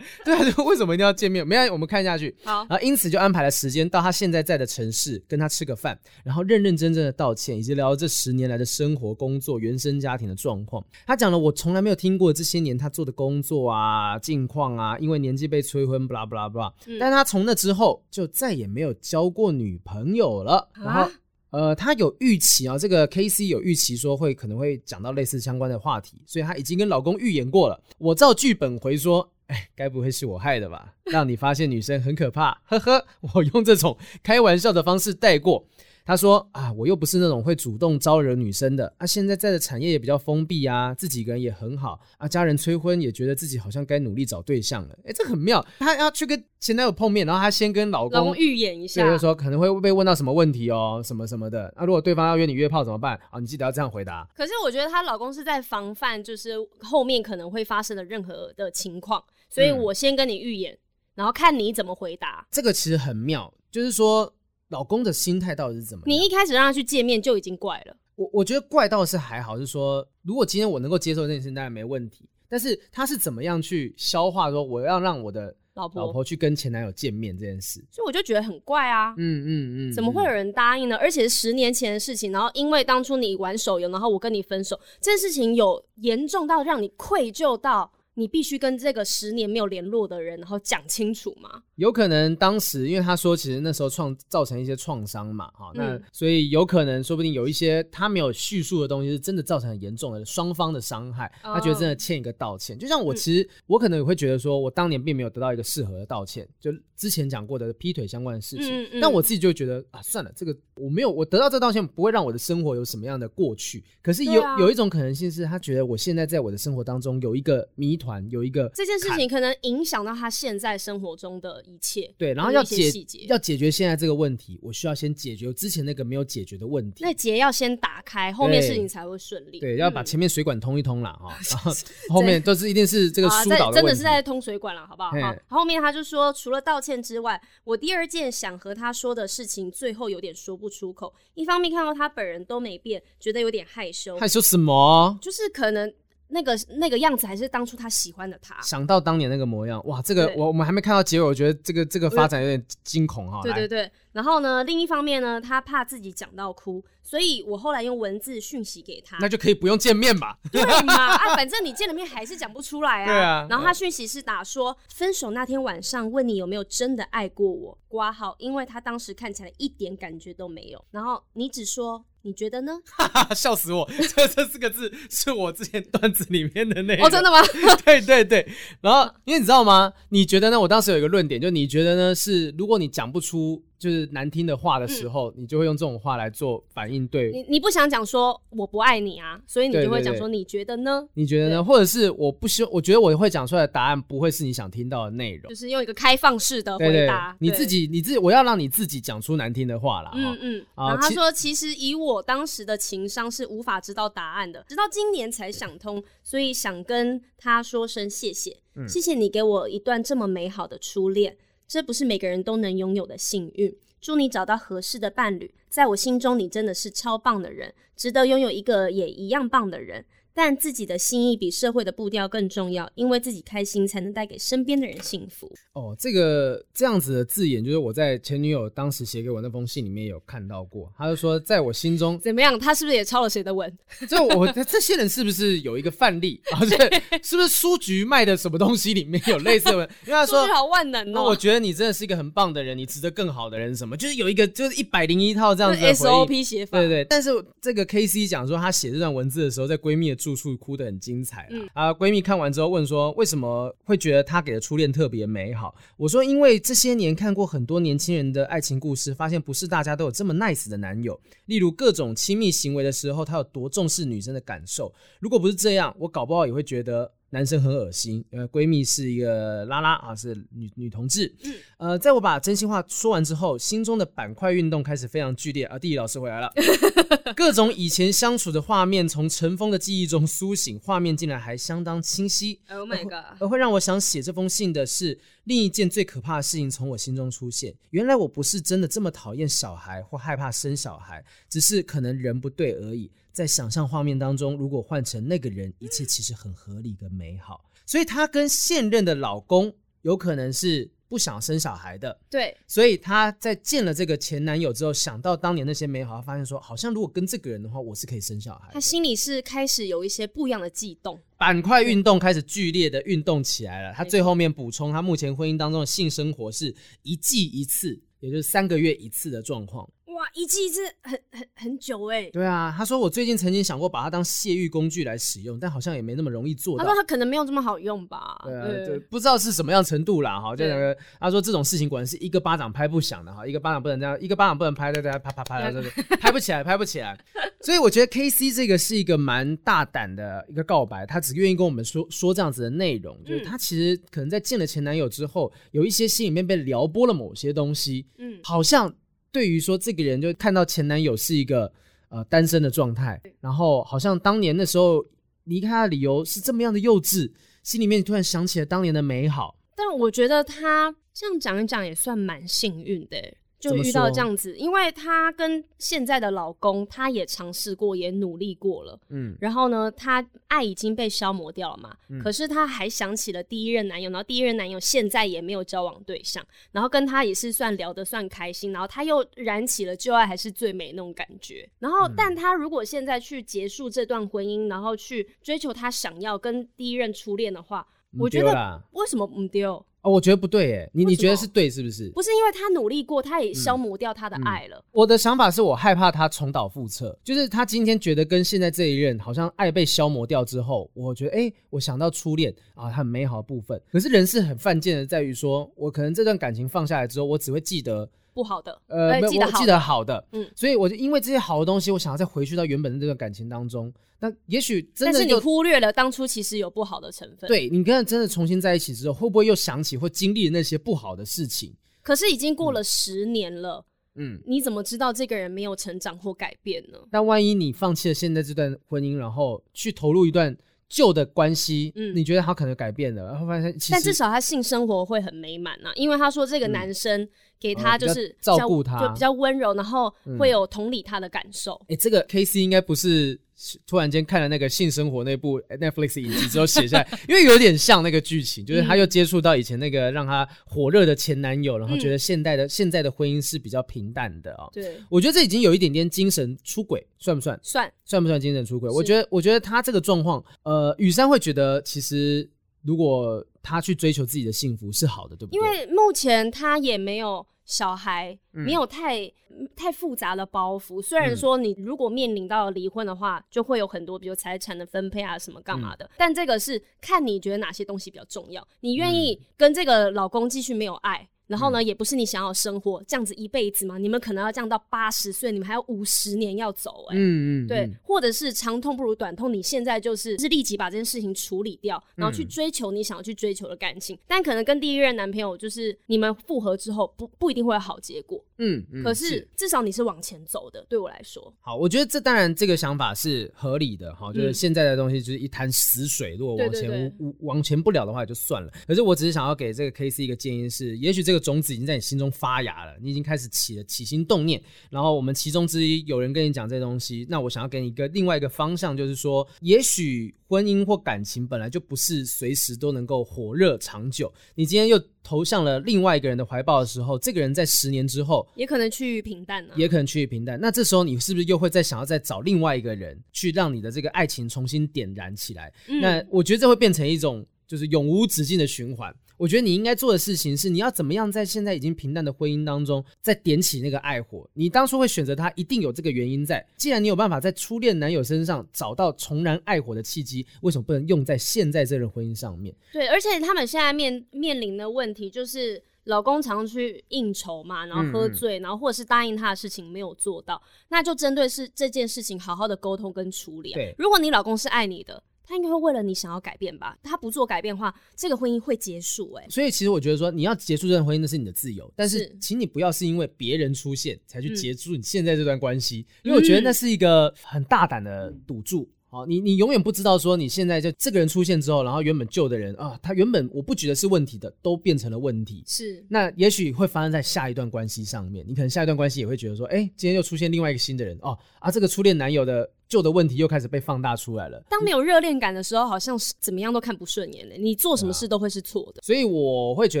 [laughs] 对啊，为什么一定要见面？没关系，我们看下去。好，然后因此就安排了时间到他现在在的城市跟他吃个饭，然后认认真真的道歉，以及聊这十年来的生活、工作、原生家庭的状况。他讲了我从来没有听过这些年他做的工作啊、近况啊，因为年纪被催婚，不啦不啦不啦。但他从那之后就再也没有交过女朋友了。然后，呃，他有预期啊，这个 KC 有预期说会可能会讲到类似相关的话题，所以他已经跟老公预演过了。我照剧本回说。哎，该不会是我害的吧？让你发现女生很可怕，呵呵。我用这种开玩笑的方式带过。他说啊，我又不是那种会主动招惹女生的啊。现在在的产业也比较封闭啊，自己一个人也很好啊。家人催婚，也觉得自己好像该努力找对象了。哎，这很妙。他要去跟前男友碰面，然后他先跟老公预演一下，就是说可能会被问到什么问题哦，什么什么的。那、啊、如果对方要约你约炮怎么办？啊，你记得要这样回答。可是我觉得她老公是在防范，就是后面可能会发生的任何的情况，所以我先跟你预演，嗯、然后看你怎么回答。这个其实很妙，就是说。老公的心态到底是怎么样？你一开始让他去见面就已经怪了。我我觉得怪倒是还好，是说如果今天我能够接受这件事，当然没问题。但是他是怎么样去消化说我要让我的老婆老婆去跟前男友见面这件事？所以我就觉得很怪啊。嗯嗯嗯，嗯怎么会有人答应呢？而且是十年前的事情，然后因为当初你玩手游，然后我跟你分手，这件事情有严重到让你愧疚到。你必须跟这个十年没有联络的人，然后讲清楚吗？有可能当时，因为他说其实那时候创造成一些创伤嘛，哈、嗯，那所以有可能说不定有一些他没有叙述的东西，是真的造成很严重的双方的伤害。哦、他觉得真的欠一个道歉。就像我其实、嗯、我可能也会觉得说，我当年并没有得到一个适合的道歉，就之前讲过的劈腿相关的事情。嗯嗯、但我自己就觉得啊，算了，这个我没有我得到这道歉，不会让我的生活有什么样的过去。可是有、啊、有一种可能性是，他觉得我现在在我的生活当中有一个谜团，有一个。这件事情可能影响到他现在生活中的一切，对，然后要解要解决现在这个问题，我需要先解决之前那个没有解决的问题，那结要先打开，后面事情才会顺利。对，对，要把前面水管通一通了哈，嗯、[laughs] 然后后面都是一定是这个疏导真的是在通水管了，好不好？好，后面他就说，除了道歉之外，我第二件想和他说的事情，最后有点说不出口。一方面看到他本人都没变，觉得有点害羞，害羞什么？就是可能。那个那个样子，还是当初他喜欢的他。想到当年那个模样，哇，这个我我们还没看到结尾，我觉得这个这个发展有点惊恐哈。对对对。然后呢，另一方面呢，他怕自己讲到哭，所以我后来用文字讯息给他。那就可以不用见面吧？对嘛？啊，反正你见了面还是讲不出来啊。对啊。然后他讯息是打说，分手那天晚上问你有没有真的爱过我，挂号，因为他当时看起来一点感觉都没有。然后你只说。你觉得呢？哈哈，笑死我！这这四个字是我之前段子里面的内容。哦，真的吗？[laughs] 对对对。然后，因为你知道吗？你觉得呢？我当时有一个论点，就你觉得呢？是如果你讲不出。就是难听的话的时候，嗯、你就会用这种话来做反应。对，你你不想讲说我不爱你啊，所以你就会讲说你觉得呢？你觉得呢？或者是我不希，我觉得我会讲出来的答案不会是你想听到的内容，就是用一个开放式的回答。你自己，你自己，我要让你自己讲出难听的话啦。嗯嗯。然后他说，其实以我当时的情商是无法知道答案的，直到今年才想通，所以想跟他说声谢谢，嗯、谢谢你给我一段这么美好的初恋。这不是每个人都能拥有的幸运。祝你找到合适的伴侣，在我心中，你真的是超棒的人，值得拥有一个也一样棒的人。但自己的心意比社会的步调更重要，因为自己开心才能带给身边的人幸福。哦，这个这样子的字眼，就是我在前女友当时写给我那封信里面有看到过。他就说，在我心中怎么样？他是不是也抄了谁的文？[laughs] 就我 [laughs] 这些人是不是有一个范例？啊，对，[laughs] 是不是书局卖的什么东西里面有类似的文？因为他说，书局好万能哦。那我觉得你真的是一个很棒的人，你值得更好的人。什么？就是有一个就是一百零一套这样子的 SOP 写法。对对。但是这个 KC 讲说，他写这段文字的时候，在闺蜜的住处哭得很精彩、嗯、啊！闺蜜看完之后问说：“为什么会觉得她给的初恋特别美好？”我说：“因为这些年看过很多年轻人的爱情故事，发现不是大家都有这么 nice 的男友。例如各种亲密行为的时候，他有多重视女生的感受。如果不是这样，我搞不好也会觉得。”男生很恶心，呃，闺蜜是一个拉拉啊，是女女同志。嗯，呃，在我把真心话说完之后，心中的板块运动开始非常剧烈啊。地理老师回来了，[laughs] 各种以前相处的画面从尘封的记忆中苏醒，画面竟然还相当清晰。Oh my god！而会让我想写这封信的是另一件最可怕的事情从我心中出现。原来我不是真的这么讨厌小孩或害怕生小孩，只是可能人不对而已。在想象画面当中，如果换成那个人，一切其实很合理跟美好。所以她跟现任的老公有可能是不想生小孩的。对，所以她在见了这个前男友之后，想到当年那些美好，她发现说，好像如果跟这个人的话，我是可以生小孩。她心里是开始有一些不一样的悸动，板块运动开始剧烈的运动起来了。她最后面补充，她目前婚姻当中的性生活是一季一次，也就是三个月一次的状况。哇，一季一次很很很久哎。对啊，他说我最近曾经想过把它当泄欲工具来使用，但好像也没那么容易做到。他说他可能没有这么好用吧。对啊，对，不知道是什么样程度啦哈。就那个他说这种事情果然是一个巴掌拍不响的哈，一个巴掌不能这样，一个巴掌不能拍，对对，啪啪啪的，[laughs] 拍不起来，拍不起来。所以我觉得 KC 这个是一个蛮大胆的一个告白，他只愿意跟我们说说这样子的内容，就是他其实可能在见了前男友之后，有一些心里面被撩拨了某些东西，嗯，好像。对于说这个人就看到前男友是一个呃单身的状态，然后好像当年那时候离开的理由是这么样的幼稚，心里面突然想起了当年的美好。但我觉得他这样讲一讲也算蛮幸运的。就遇到这样子，因为她跟现在的老公，她也尝试过，也努力过了，嗯，然后呢，她爱已经被消磨掉了嘛，嗯，可是她还想起了第一任男友，然后第一任男友现在也没有交往对象，然后跟她也是算聊得算开心，然后她又燃起了旧爱还是最美那种感觉，然后，但她如果现在去结束这段婚姻，然后去追求她想要跟第一任初恋的话，我觉得为什么不丢？哦，我觉得不对耶，你你觉得是对是不是？不是因为他努力过，他也消磨掉他的爱了。嗯嗯、我的想法是我害怕他重蹈覆辙，就是他今天觉得跟现在这一任好像爱被消磨掉之后，我觉得哎、欸，我想到初恋啊，很美好的部分。可是人是很犯贱的，在于说我可能这段感情放下来之后，我只会记得。不好的，呃，没有，记得记得好的，嗯，所以我就因为这些好的东西，我想要再回去到原本的这段感情当中。那也许真的，但是你忽略了当初其实有不好的成分。对，你跟他真的重新在一起之后，会不会又想起或经历那些不好的事情？可是已经过了十年了，嗯，你怎么知道这个人没有成长或改变呢？但万一你放弃了现在这段婚姻，然后去投入一段。旧的关系，嗯，你觉得他可能改变了，然后发现，但至少他性生活会很美满啊，因为他说这个男生给他就是、呃、照顾他，就比较温柔，然后会有同理他的感受。哎、这个 KC 应该不是突然间看了那个性生活那部 Netflix 影集之后写下来，因为有点像那个剧情，就是他又接触到以前那个让他火热的前男友，然后觉得现代的、嗯、现在的婚姻是比较平淡的哦。对，我觉得这已经有一点点精神出轨，算不算？算，算不算精神出轨？我觉得，我觉得他这个状况，呃，雨珊会觉得其实如果他去追求自己的幸福是好的，对不对？因为目前他也没有。小孩没有太、嗯、太复杂的包袱，虽然说你如果面临到离婚的话，就会有很多比如财产的分配啊什么干嘛的，嗯、但这个是看你觉得哪些东西比较重要，你愿意跟这个老公继续没有爱。然后呢，嗯、也不是你想要生活这样子一辈子嘛？你们可能要这样到八十岁，你们还有五十年要走、欸，哎，嗯嗯，对，嗯、或者是长痛不如短痛，你现在就是是立即把这件事情处理掉，然后去追求你想要去追求的感情。嗯、但可能跟第一任男朋友就是你们复合之后不，不不一定会有好结果，嗯，嗯可是，至少你是往前走的。对我来说，好，我觉得这当然这个想法是合理的，哈，就是现在的东西就是一潭死水，如果往前往前不了的话也就算了。可是我只是想要给这个 KC 一个建议是，也许这个。种子已经在你心中发芽了，你已经开始起了起心动念。然后我们其中之一有人跟你讲这东西，那我想要给你一个另外一个方向，就是说，也许婚姻或感情本来就不是随时都能够火热长久。你今天又投向了另外一个人的怀抱的时候，这个人在十年之后也可能趋于平淡也可能趋于平淡。那这时候你是不是又会再想要再找另外一个人去让你的这个爱情重新点燃起来？嗯、那我觉得这会变成一种就是永无止境的循环。我觉得你应该做的事情是，你要怎么样在现在已经平淡的婚姻当中，再点起那个爱火。你当初会选择他，一定有这个原因在。既然你有办法在初恋男友身上找到重燃爱火的契机，为什么不能用在现在这任婚姻上面？对，而且他们现在面面临的问题就是，老公常去应酬嘛，然后喝醉，嗯、然后或者是答应他的事情没有做到，那就针对是这件事情好好的沟通跟处理啊。对，如果你老公是爱你的。他应该会为了你想要改变吧？他不做改变的话，这个婚姻会结束哎、欸。所以其实我觉得说，你要结束这段婚姻那是你的自由，但是请你不要是因为别人出现才去结束你现在这段关系，嗯、因为我觉得那是一个很大胆的赌注。好，你你永远不知道说你现在就这个人出现之后，然后原本旧的人啊，他原本我不觉得是问题的，都变成了问题。是，那也许会发生在下一段关系上面。你可能下一段关系也会觉得说，哎、欸，今天又出现另外一个新的人哦，啊，这个初恋男友的。旧的问题又开始被放大出来了。当没有热恋感的时候，好像是怎么样都看不顺眼的。你做什么事都会是错的。所以我会觉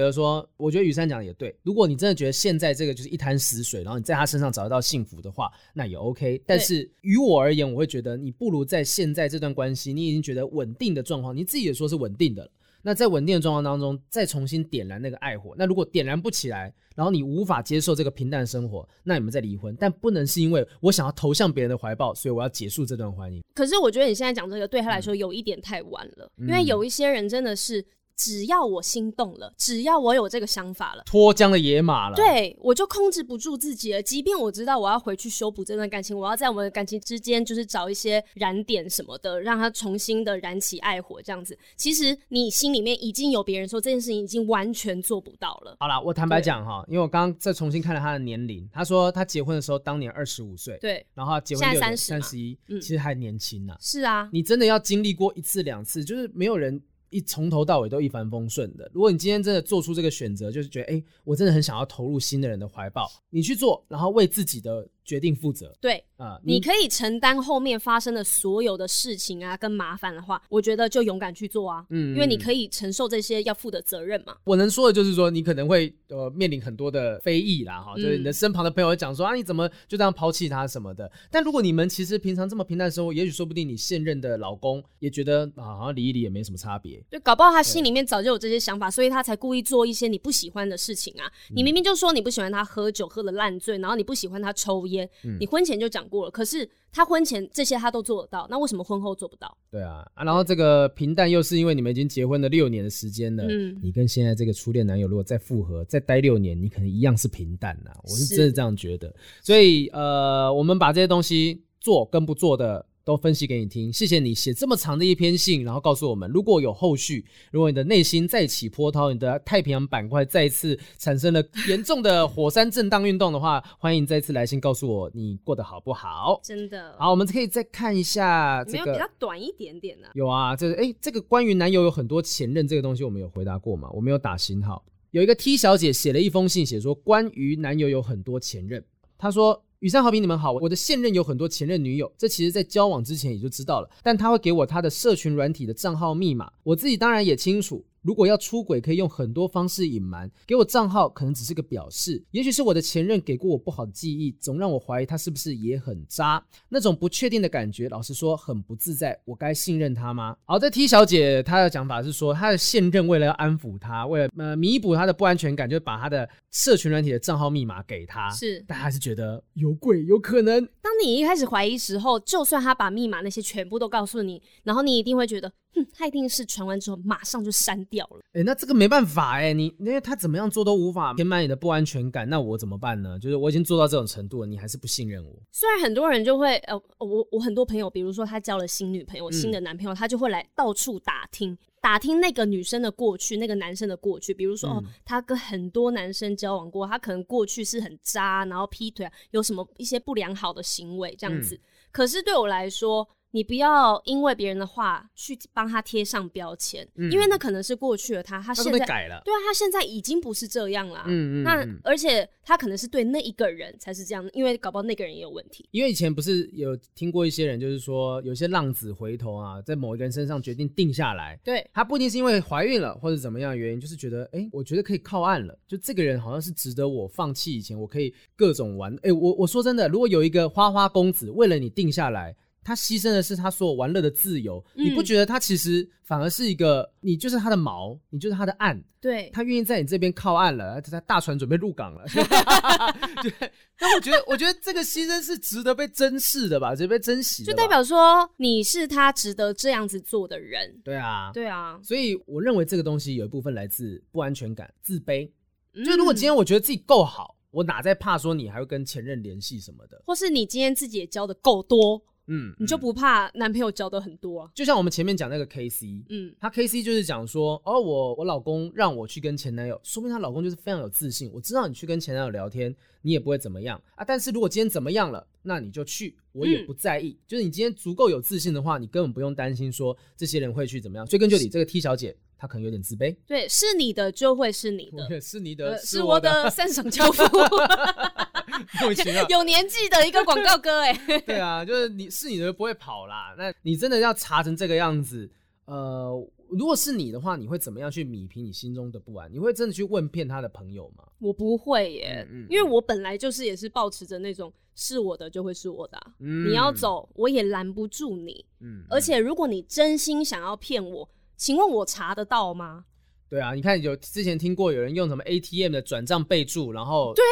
得说，我觉得雨珊讲的也对。如果你真的觉得现在这个就是一潭死水，然后你在他身上找得到幸福的话，那也 OK。但是于我而言，我会觉得你不如在现在这段关系，你已经觉得稳定的状况，你自己也说是稳定的了。那在稳定的状况当中，再重新点燃那个爱火。那如果点燃不起来，然后你无法接受这个平淡的生活，那你们再离婚。但不能是因为我想要投向别人的怀抱，所以我要结束这段婚姻。可是我觉得你现在讲这个对他来说有一点太晚了，嗯、因为有一些人真的是。只要我心动了，只要我有这个想法了，脱缰的野马了，对，我就控制不住自己了。即便我知道我要回去修补这段感情，我要在我们的感情之间就是找一些燃点什么的，让它重新的燃起爱火，这样子。其实你心里面已经有别人说这件事情已经完全做不到了。好了，我坦白讲哈，因为我刚刚再重新看了他的年龄，他说他结婚的时候当年二十五岁，对，然后他结婚现在三十一，嗯，其实还年轻呢、啊。是啊，你真的要经历过一次两次，就是没有人。一从头到尾都一帆风顺的。如果你今天真的做出这个选择，就是觉得，哎、我真的很想要投入新的人的怀抱，你去做，然后为自己的。决定负责，对啊，呃、你，可以承担后面发生的所有的事情啊，跟麻烦的话，我觉得就勇敢去做啊，嗯，因为你可以承受这些要负的责任嘛。我能说的就是说，你可能会呃面临很多的非议啦，哈，就是你的身旁的朋友会讲说、嗯、啊，你怎么就这样抛弃他什么的。但如果你们其实平常这么平淡的生活，也许说不定你现任的老公也觉得啊，好像离一离也没什么差别。对，搞不好他心里面早就有这些想法，所以他才故意做一些你不喜欢的事情啊。你明明就说你不喜欢他喝酒喝的烂醉，然后你不喜欢他抽烟，嗯、你婚前。就讲过了，可是他婚前这些他都做得到，那为什么婚后做不到？对啊，啊，然后这个平淡又是因为你们已经结婚了六年的时间了，嗯，你跟现在这个初恋男友如果再复合，再待六年，你可能一样是平淡呐，我是真的这样觉得。所以呃，我们把这些东西做跟不做的。都分析给你听，谢谢你写这么长的一篇信，然后告诉我们，如果有后续，如果你的内心再起波涛，你的太平洋板块再次产生了 [laughs] 严重的火山震荡运动的话，欢迎再次来信告诉我你过得好不好。真的好，我们可以再看一下这个，没有比较短一点点呢、啊？有啊，这个哎，这个关于男友有很多前任这个东西，我们有回答过吗？我没有打星号。有一个 T 小姐写了一封信，写说关于男友有很多前任。她说：“雨山好评，你们好，我的现任有很多前任女友，这其实在交往之前也就知道了，但他会给我他的社群软体的账号密码，我自己当然也清楚。”如果要出轨，可以用很多方式隐瞒。给我账号可能只是个表示，也许是我的前任给过我不好的记忆，总让我怀疑他是不是也很渣。那种不确定的感觉，老实说很不自在。我该信任他吗？好，在 T 小姐她的讲法是说，她的现任为了要安抚她，为了呃弥补她的不安全感，就把她的社群软体的账号密码给她。是，但还是觉得有鬼，有可能。当你一开始怀疑时候，就算他把密码那些全部都告诉你，然后你一定会觉得。哼，他一定是传完之后马上就删掉了。哎、欸，那这个没办法哎、欸，你因为他怎么样做都无法填满你的不安全感，那我怎么办呢？就是我已经做到这种程度了，你还是不信任我。虽然很多人就会，呃，我我很多朋友，比如说他交了新女朋友、新的男朋友，嗯、他就会来到处打听，打听那个女生的过去，那个男生的过去。比如说，嗯、哦，他跟很多男生交往过，他可能过去是很渣，然后劈腿啊，有什么一些不良好的行为这样子。嗯、可是对我来说。你不要因为别人的话去帮他贴上标签，嗯、因为那可能是过去的他，他现在改了，对啊，他现在已经不是这样了。嗯嗯，那而且他可能是对那一个人才是这样，因为搞不好那个人也有问题。因为以前不是有听过一些人，就是说有些浪子回头啊，在某一个人身上决定定下来，对，他不一定是因为怀孕了或者怎么样的原因，就是觉得哎、欸，我觉得可以靠岸了，就这个人好像是值得我放弃以前我可以各种玩。哎、欸，我我说真的，如果有一个花花公子为了你定下来。他牺牲的是他所有玩乐的自由，嗯、你不觉得他其实反而是一个，你就是他的锚，你就是他的岸，对，他愿意在你这边靠岸了，他大船准备入港了，[laughs] 对。那我觉得，我觉得这个牺牲是值得被珍视的吧，值得被珍惜的，就代表说你是他值得这样子做的人。对啊，对啊，所以我认为这个东西有一部分来自不安全感、自卑。嗯、就如果今天我觉得自己够好，我哪在怕说你还会跟前任联系什么的，或是你今天自己也交的够多。嗯，你就不怕男朋友交的很多啊？就像我们前面讲那个 K C，嗯，他 K C 就是讲说，哦，我我老公让我去跟前男友，说明她老公就是非常有自信。我知道你去跟前男友聊天，你也不会怎么样啊。但是如果今天怎么样了，那你就去，我也不在意。嗯、就是你今天足够有自信的话，你根本不用担心说这些人会去怎么样。追根究底，这个 T 小姐她可能有点自卑。对，是你的就会是你的，是你的，是我的三省交付。[laughs] [laughs] 有年纪的一个广告歌哎，[laughs] 对啊，就是你是你的不会跑啦。那你真的要查成这个样子，呃，如果是你的话，你会怎么样去弭平你心中的不安？你会真的去问遍他的朋友吗？我不会耶，嗯嗯、因为我本来就是也是保持着那种是我的就会是我的、啊，嗯、你要走我也拦不住你。嗯，而且如果你真心想要骗我，请问我查得到吗？对啊，你看有之前听过有人用什么 ATM 的转账备注，然后对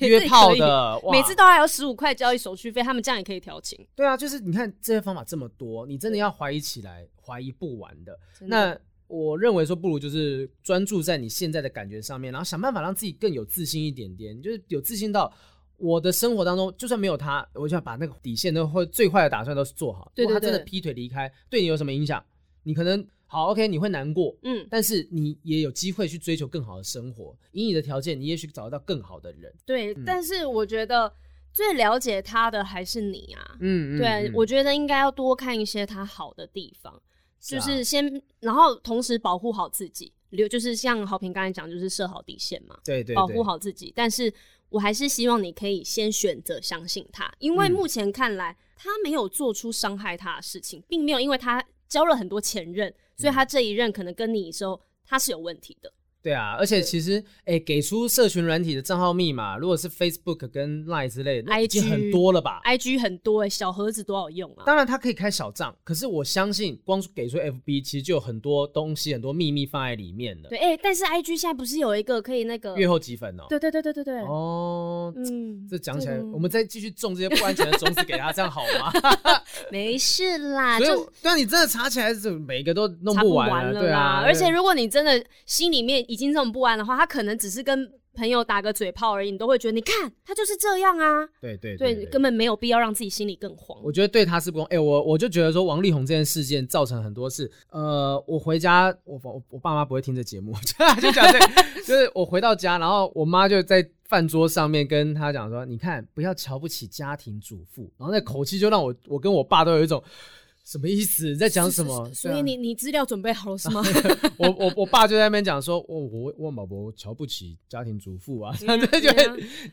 [laughs] 约炮的，每次都还要十五块交易手续费，他们这样也可以调情。对啊，就是你看这些方法这么多，你真的要怀疑起来，怀疑不完的。的那我认为说，不如就是专注在你现在的感觉上面，然后想办法让自己更有自信一点点，就是有自信到我的生活当中，就算没有他，我就要把那个底线都或最坏的打算都是做好。对，对，对，如果他真的劈腿离开，对你有什么影响？你可能。好，OK，你会难过，嗯，但是你也有机会去追求更好的生活。以你的条件，你也许找得到更好的人。对，嗯、但是我觉得最了解他的还是你啊，嗯，对，嗯、我觉得应该要多看一些他好的地方，是啊、就是先，然后同时保护好自己，留就是像好平刚才讲，就是设好底线嘛，对，对对，保护好自己。但是我还是希望你可以先选择相信他，因为目前看来、嗯、他没有做出伤害他的事情，并没有因为他交了很多前任。所以他这一任可能跟你说他是有问题的。对啊，而且其实，哎给出社群软体的账号密码，如果是 Facebook 跟 Line 之类的，IG 已经很多了吧？IG 很多哎、欸，小盒子多好用啊！当然，它可以开小账，可是我相信，光给出 FB，其实就有很多东西、很多秘密放在里面了。对，哎、欸，但是 IG 现在不是有一个可以那个月后即焚哦？对对对对对对。哦，嗯，这讲起来，我们再继续种这些不安全的种子给他，这样好吗？[laughs] 没事啦，[laughs] 所以就对啊，你真的查起来，是每个都弄不完，完了对啊。而且如果你真的心里面已经这么不安的话，他可能只是跟朋友打个嘴炮而已，你都会觉得，你看他就是这样啊。对对对，对，根本没有必要让自己心里更慌。我觉得对他是不公。哎、欸，我我就觉得说王力宏这件事件造成很多事。呃，我回家，我我我爸妈不会听这节目，[laughs] 就讲这，就是我回到家，然后我妈就在饭桌上面跟他讲说：“你看，不要瞧不起家庭主妇。”然后那口气就让我我跟我爸都有一种。什么意思？你在讲什么？所以你你资料准备好了是吗？[laughs] 我我我爸就在那边讲说，我我万宝博瞧不起家庭主妇啊，[laughs] 这样就觉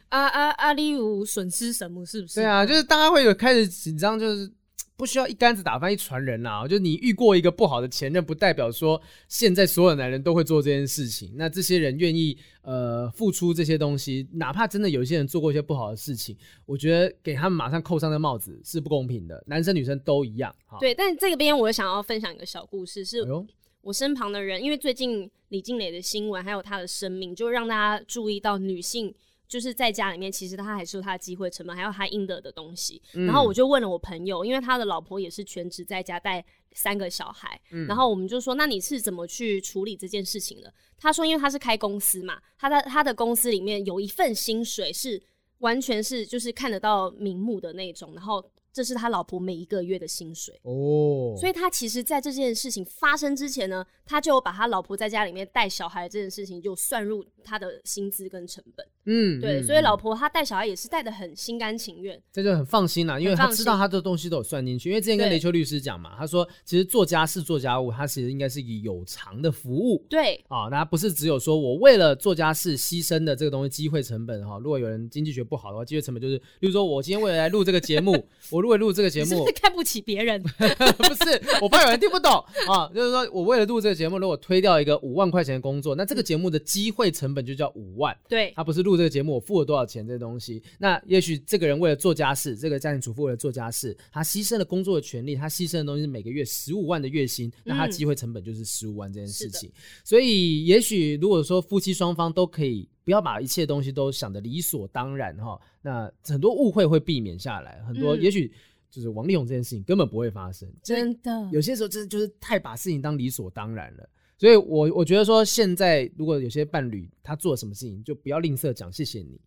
啊啊啊！你有损失什么？是不是？对啊，就是大家会有开始紧张，就是。不需要一竿子打翻一船人呐！就你遇过一个不好的前任，不代表说现在所有男人都会做这件事情。那这些人愿意呃付出这些东西，哪怕真的有一些人做过一些不好的事情，我觉得给他们马上扣上的帽子是不公平的。男生女生都一样。对，但这个边我想要分享一个小故事，是我身旁的人，因为最近李静蕾的新闻还有她的生命，就让大家注意到女性。就是在家里面，其实他还是有他的机会成本，还有他应得的东西。嗯、然后我就问了我朋友，因为他的老婆也是全职在家带三个小孩，嗯、然后我们就说，那你是怎么去处理这件事情的？他说，因为他是开公司嘛，他在他的公司里面有一份薪水是完全是就是看得到名目的那种，然后。这是他老婆每一个月的薪水哦，所以他其实，在这件事情发生之前呢，他就把他老婆在家里面带小孩这件事情就算入他的薪资跟成本。嗯，对，嗯、所以老婆她带小孩也是带的很心甘情愿，这就很放心了，因为他知道他的东西都有算进去。因为之前跟雷秋律师讲嘛，他说其实做家事做家务，他其实应该是以有偿的服务。对啊，那不是只有说我为了做家事牺牲的这个东西机会成本哈。如果有人经济学不好的话，机会成本就是，例如说我今天为了来录这个节目，[laughs] 我如果录这个节目。是看不起别人，[laughs] 不是，我怕有人听不懂 [laughs] 啊。就是说我为了录这个节目，如果推掉一个五万块钱的工作，那这个节目的机会成本就叫五万。对，他不是录这个节目，我付了多少钱这东西。那也许这个人为了做家事，这个家庭主妇为了做家事，他牺牲了工作的权利，他牺牲的东西是每个月十五万的月薪，那他机会成本就是十五万这件事情。嗯、所以，也许如果说夫妻双方都可以不要把一切东西都想得理所当然哈，那很多误会会避免下来，很多也许。就是王力宏这件事情根本不会发生，真的。有些时候真的就是太把事情当理所当然了，所以我我觉得说，现在如果有些伴侣他做了什么事情，就不要吝啬讲谢谢你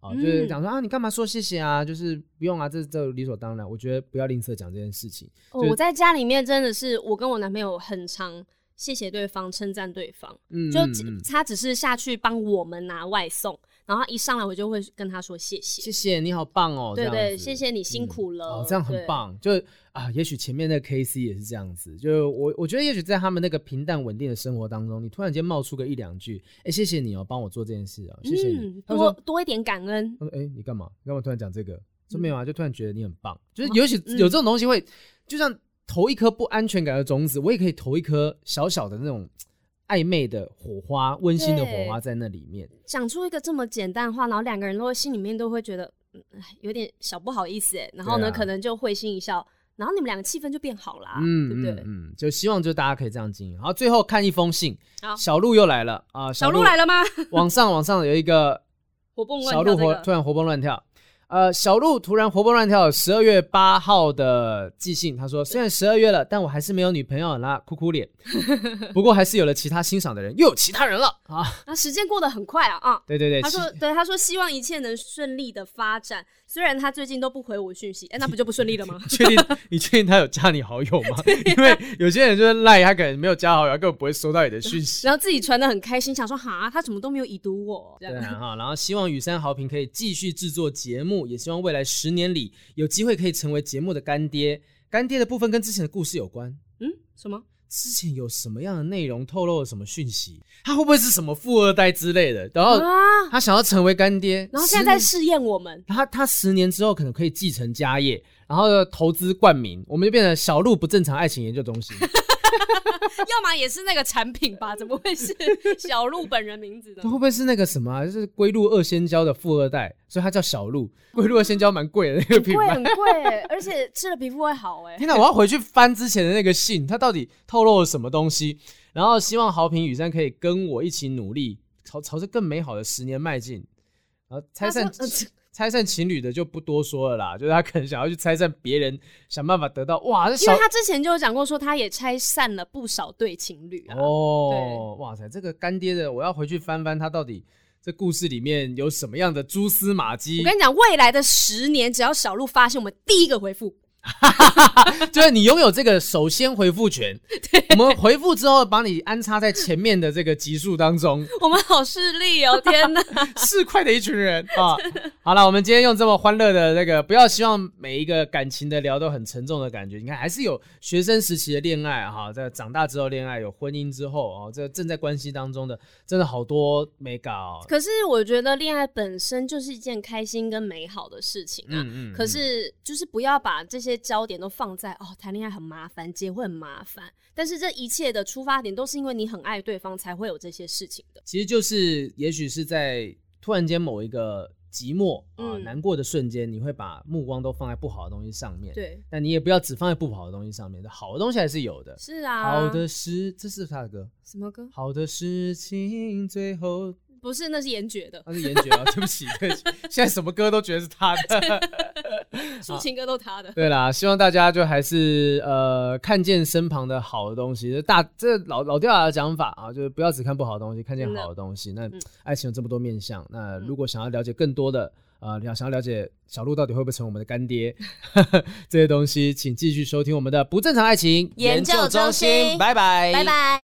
啊，嗯、就是讲说啊，你干嘛说谢谢啊？就是不用啊，这这理所当然。我觉得不要吝啬讲这件事情。哦，我在家里面真的是我跟我男朋友很常谢谢对方，称赞对方，嗯，就他只是下去帮我们拿外送。然后一上来我就会跟他说谢谢，谢谢你好棒哦，对对，谢谢你辛苦了，哦，这样很棒。就啊，也许前面那个 KC 也是这样子，就我我觉得也许在他们那个平淡稳定的生活当中，你突然间冒出个一两句，哎，谢谢你哦，帮我做这件事啊，谢谢你，多多一点感恩。他说，哎，你干嘛？你干嘛突然讲这个？说没有啊，就突然觉得你很棒，就是也许有这种东西会，就像投一颗不安全感的种子，我也可以投一颗小小的那种。暧昧的火花，温馨的火花在那里面。讲出一个这么简单的话，然后两个人都会心里面都会觉得，嗯，有点小不好意思哎。然后呢，啊、可能就会心一笑，然后你们两个气氛就变好了，嗯，对不对？嗯，就希望就大家可以这样经营。好，最后看一封信，好小鹿又来了啊！小鹿来了吗？网上网上有一个 [laughs] 活蹦乱跳，小鹿活突然活蹦乱跳。呃，小鹿突然活蹦乱跳。十二月八号的寄信，他说：“虽然十二月了，但我还是没有女朋友啦，[laughs] 哭哭脸。不过还是有了其他欣赏的人，又有其他人了 [laughs] 啊！那时间过得很快啊啊！对对对，他说，对他说，希望一切能顺利的发展。虽然他最近都不回我讯息，哎，那不就不顺利了吗？你 [laughs] 确定？你确定他有加你好友吗？[laughs] 因为有些人就是赖，他可能没有加好友，他根本不会收到你的讯息。然后自己传的很开心，想说哈，他怎么都没有已读我？对啊哈，然后希望雨山豪平可以继续制作节目。也希望未来十年里有机会可以成为节目的干爹。干爹的部分跟之前的故事有关。嗯，什么？之前有什么样的内容透露了什么讯息？他会不会是什么富二代之类的？然后他想要成为干爹，然后现在在试验我们。他他十年之后可能可以继承家业，然后投资冠名，我们就变成小鹿不正常爱情研究中心。[laughs] [laughs] 要么也是那个产品吧？怎么会是小鹿本人名字的？会不会是那个什么、啊？就是龟鹿二仙胶的富二代，所以他叫小鹿。龟鹿二仙胶蛮贵的那个品牌，很贵很贵，而且吃了皮肤会好哎。天哪，我要回去翻之前的那个信，他到底透露了什么东西？然后希望好平雨山可以跟我一起努力，朝朝着更美好的十年迈进。然后拆散。拆散情侣的就不多说了啦，就是他可能想要去拆散别人，想办法得到哇！因为他之前就有讲过，说他也拆散了不少对情侣啊。哦，对哇塞，这个干爹的，我要回去翻翻他到底这故事里面有什么样的蛛丝马迹。我跟你讲，未来的十年，只要小鹿发现，我们第一个回复。[laughs] 就是你拥有这个首先回复权，我们回复之后，把你安插在前面的这个集数当中。[laughs] 我们好势利哦，天哪，[laughs] 市侩的一群人啊！好了，我们今天用这么欢乐的那个，不要希望每一个感情的聊都很沉重的感觉。你看，还是有学生时期的恋爱哈，在长大之后恋爱，有婚姻之后啊，这个正在关系当中的，真的好多没搞。可是我觉得恋爱本身就是一件开心跟美好的事情啊。嗯嗯。可是就是不要把这些焦点都放在哦，谈恋爱很麻烦，结婚很麻烦。但是这一切的出发点都是因为你很爱对方，才会有这些事情的。其实就是，也许是在突然间某一个。寂寞啊，难过的瞬间，你会把目光都放在不好的东西上面。对，但你也不要只放在不好的东西上面，好的东西还是有的。是啊，好的事，这是他的歌。什么歌？好的事情最后。不是，那是严爵的。那是严爵啊，[laughs] 对不起，对不起。现在什么歌都觉得是他的，[laughs] 抒情歌都他的。对啦，希望大家就还是呃看见身旁的好的东西。大这老老掉牙的讲法啊，就是不要只看不好的东西，看见好的东西。那爱情有这么多面向，那如果想要了解更多的啊，你要想要了解小鹿到底会不会成为我们的干爹 [laughs] 这些东西，请继续收听我们的不正常爱情研究中心。拜拜，拜拜。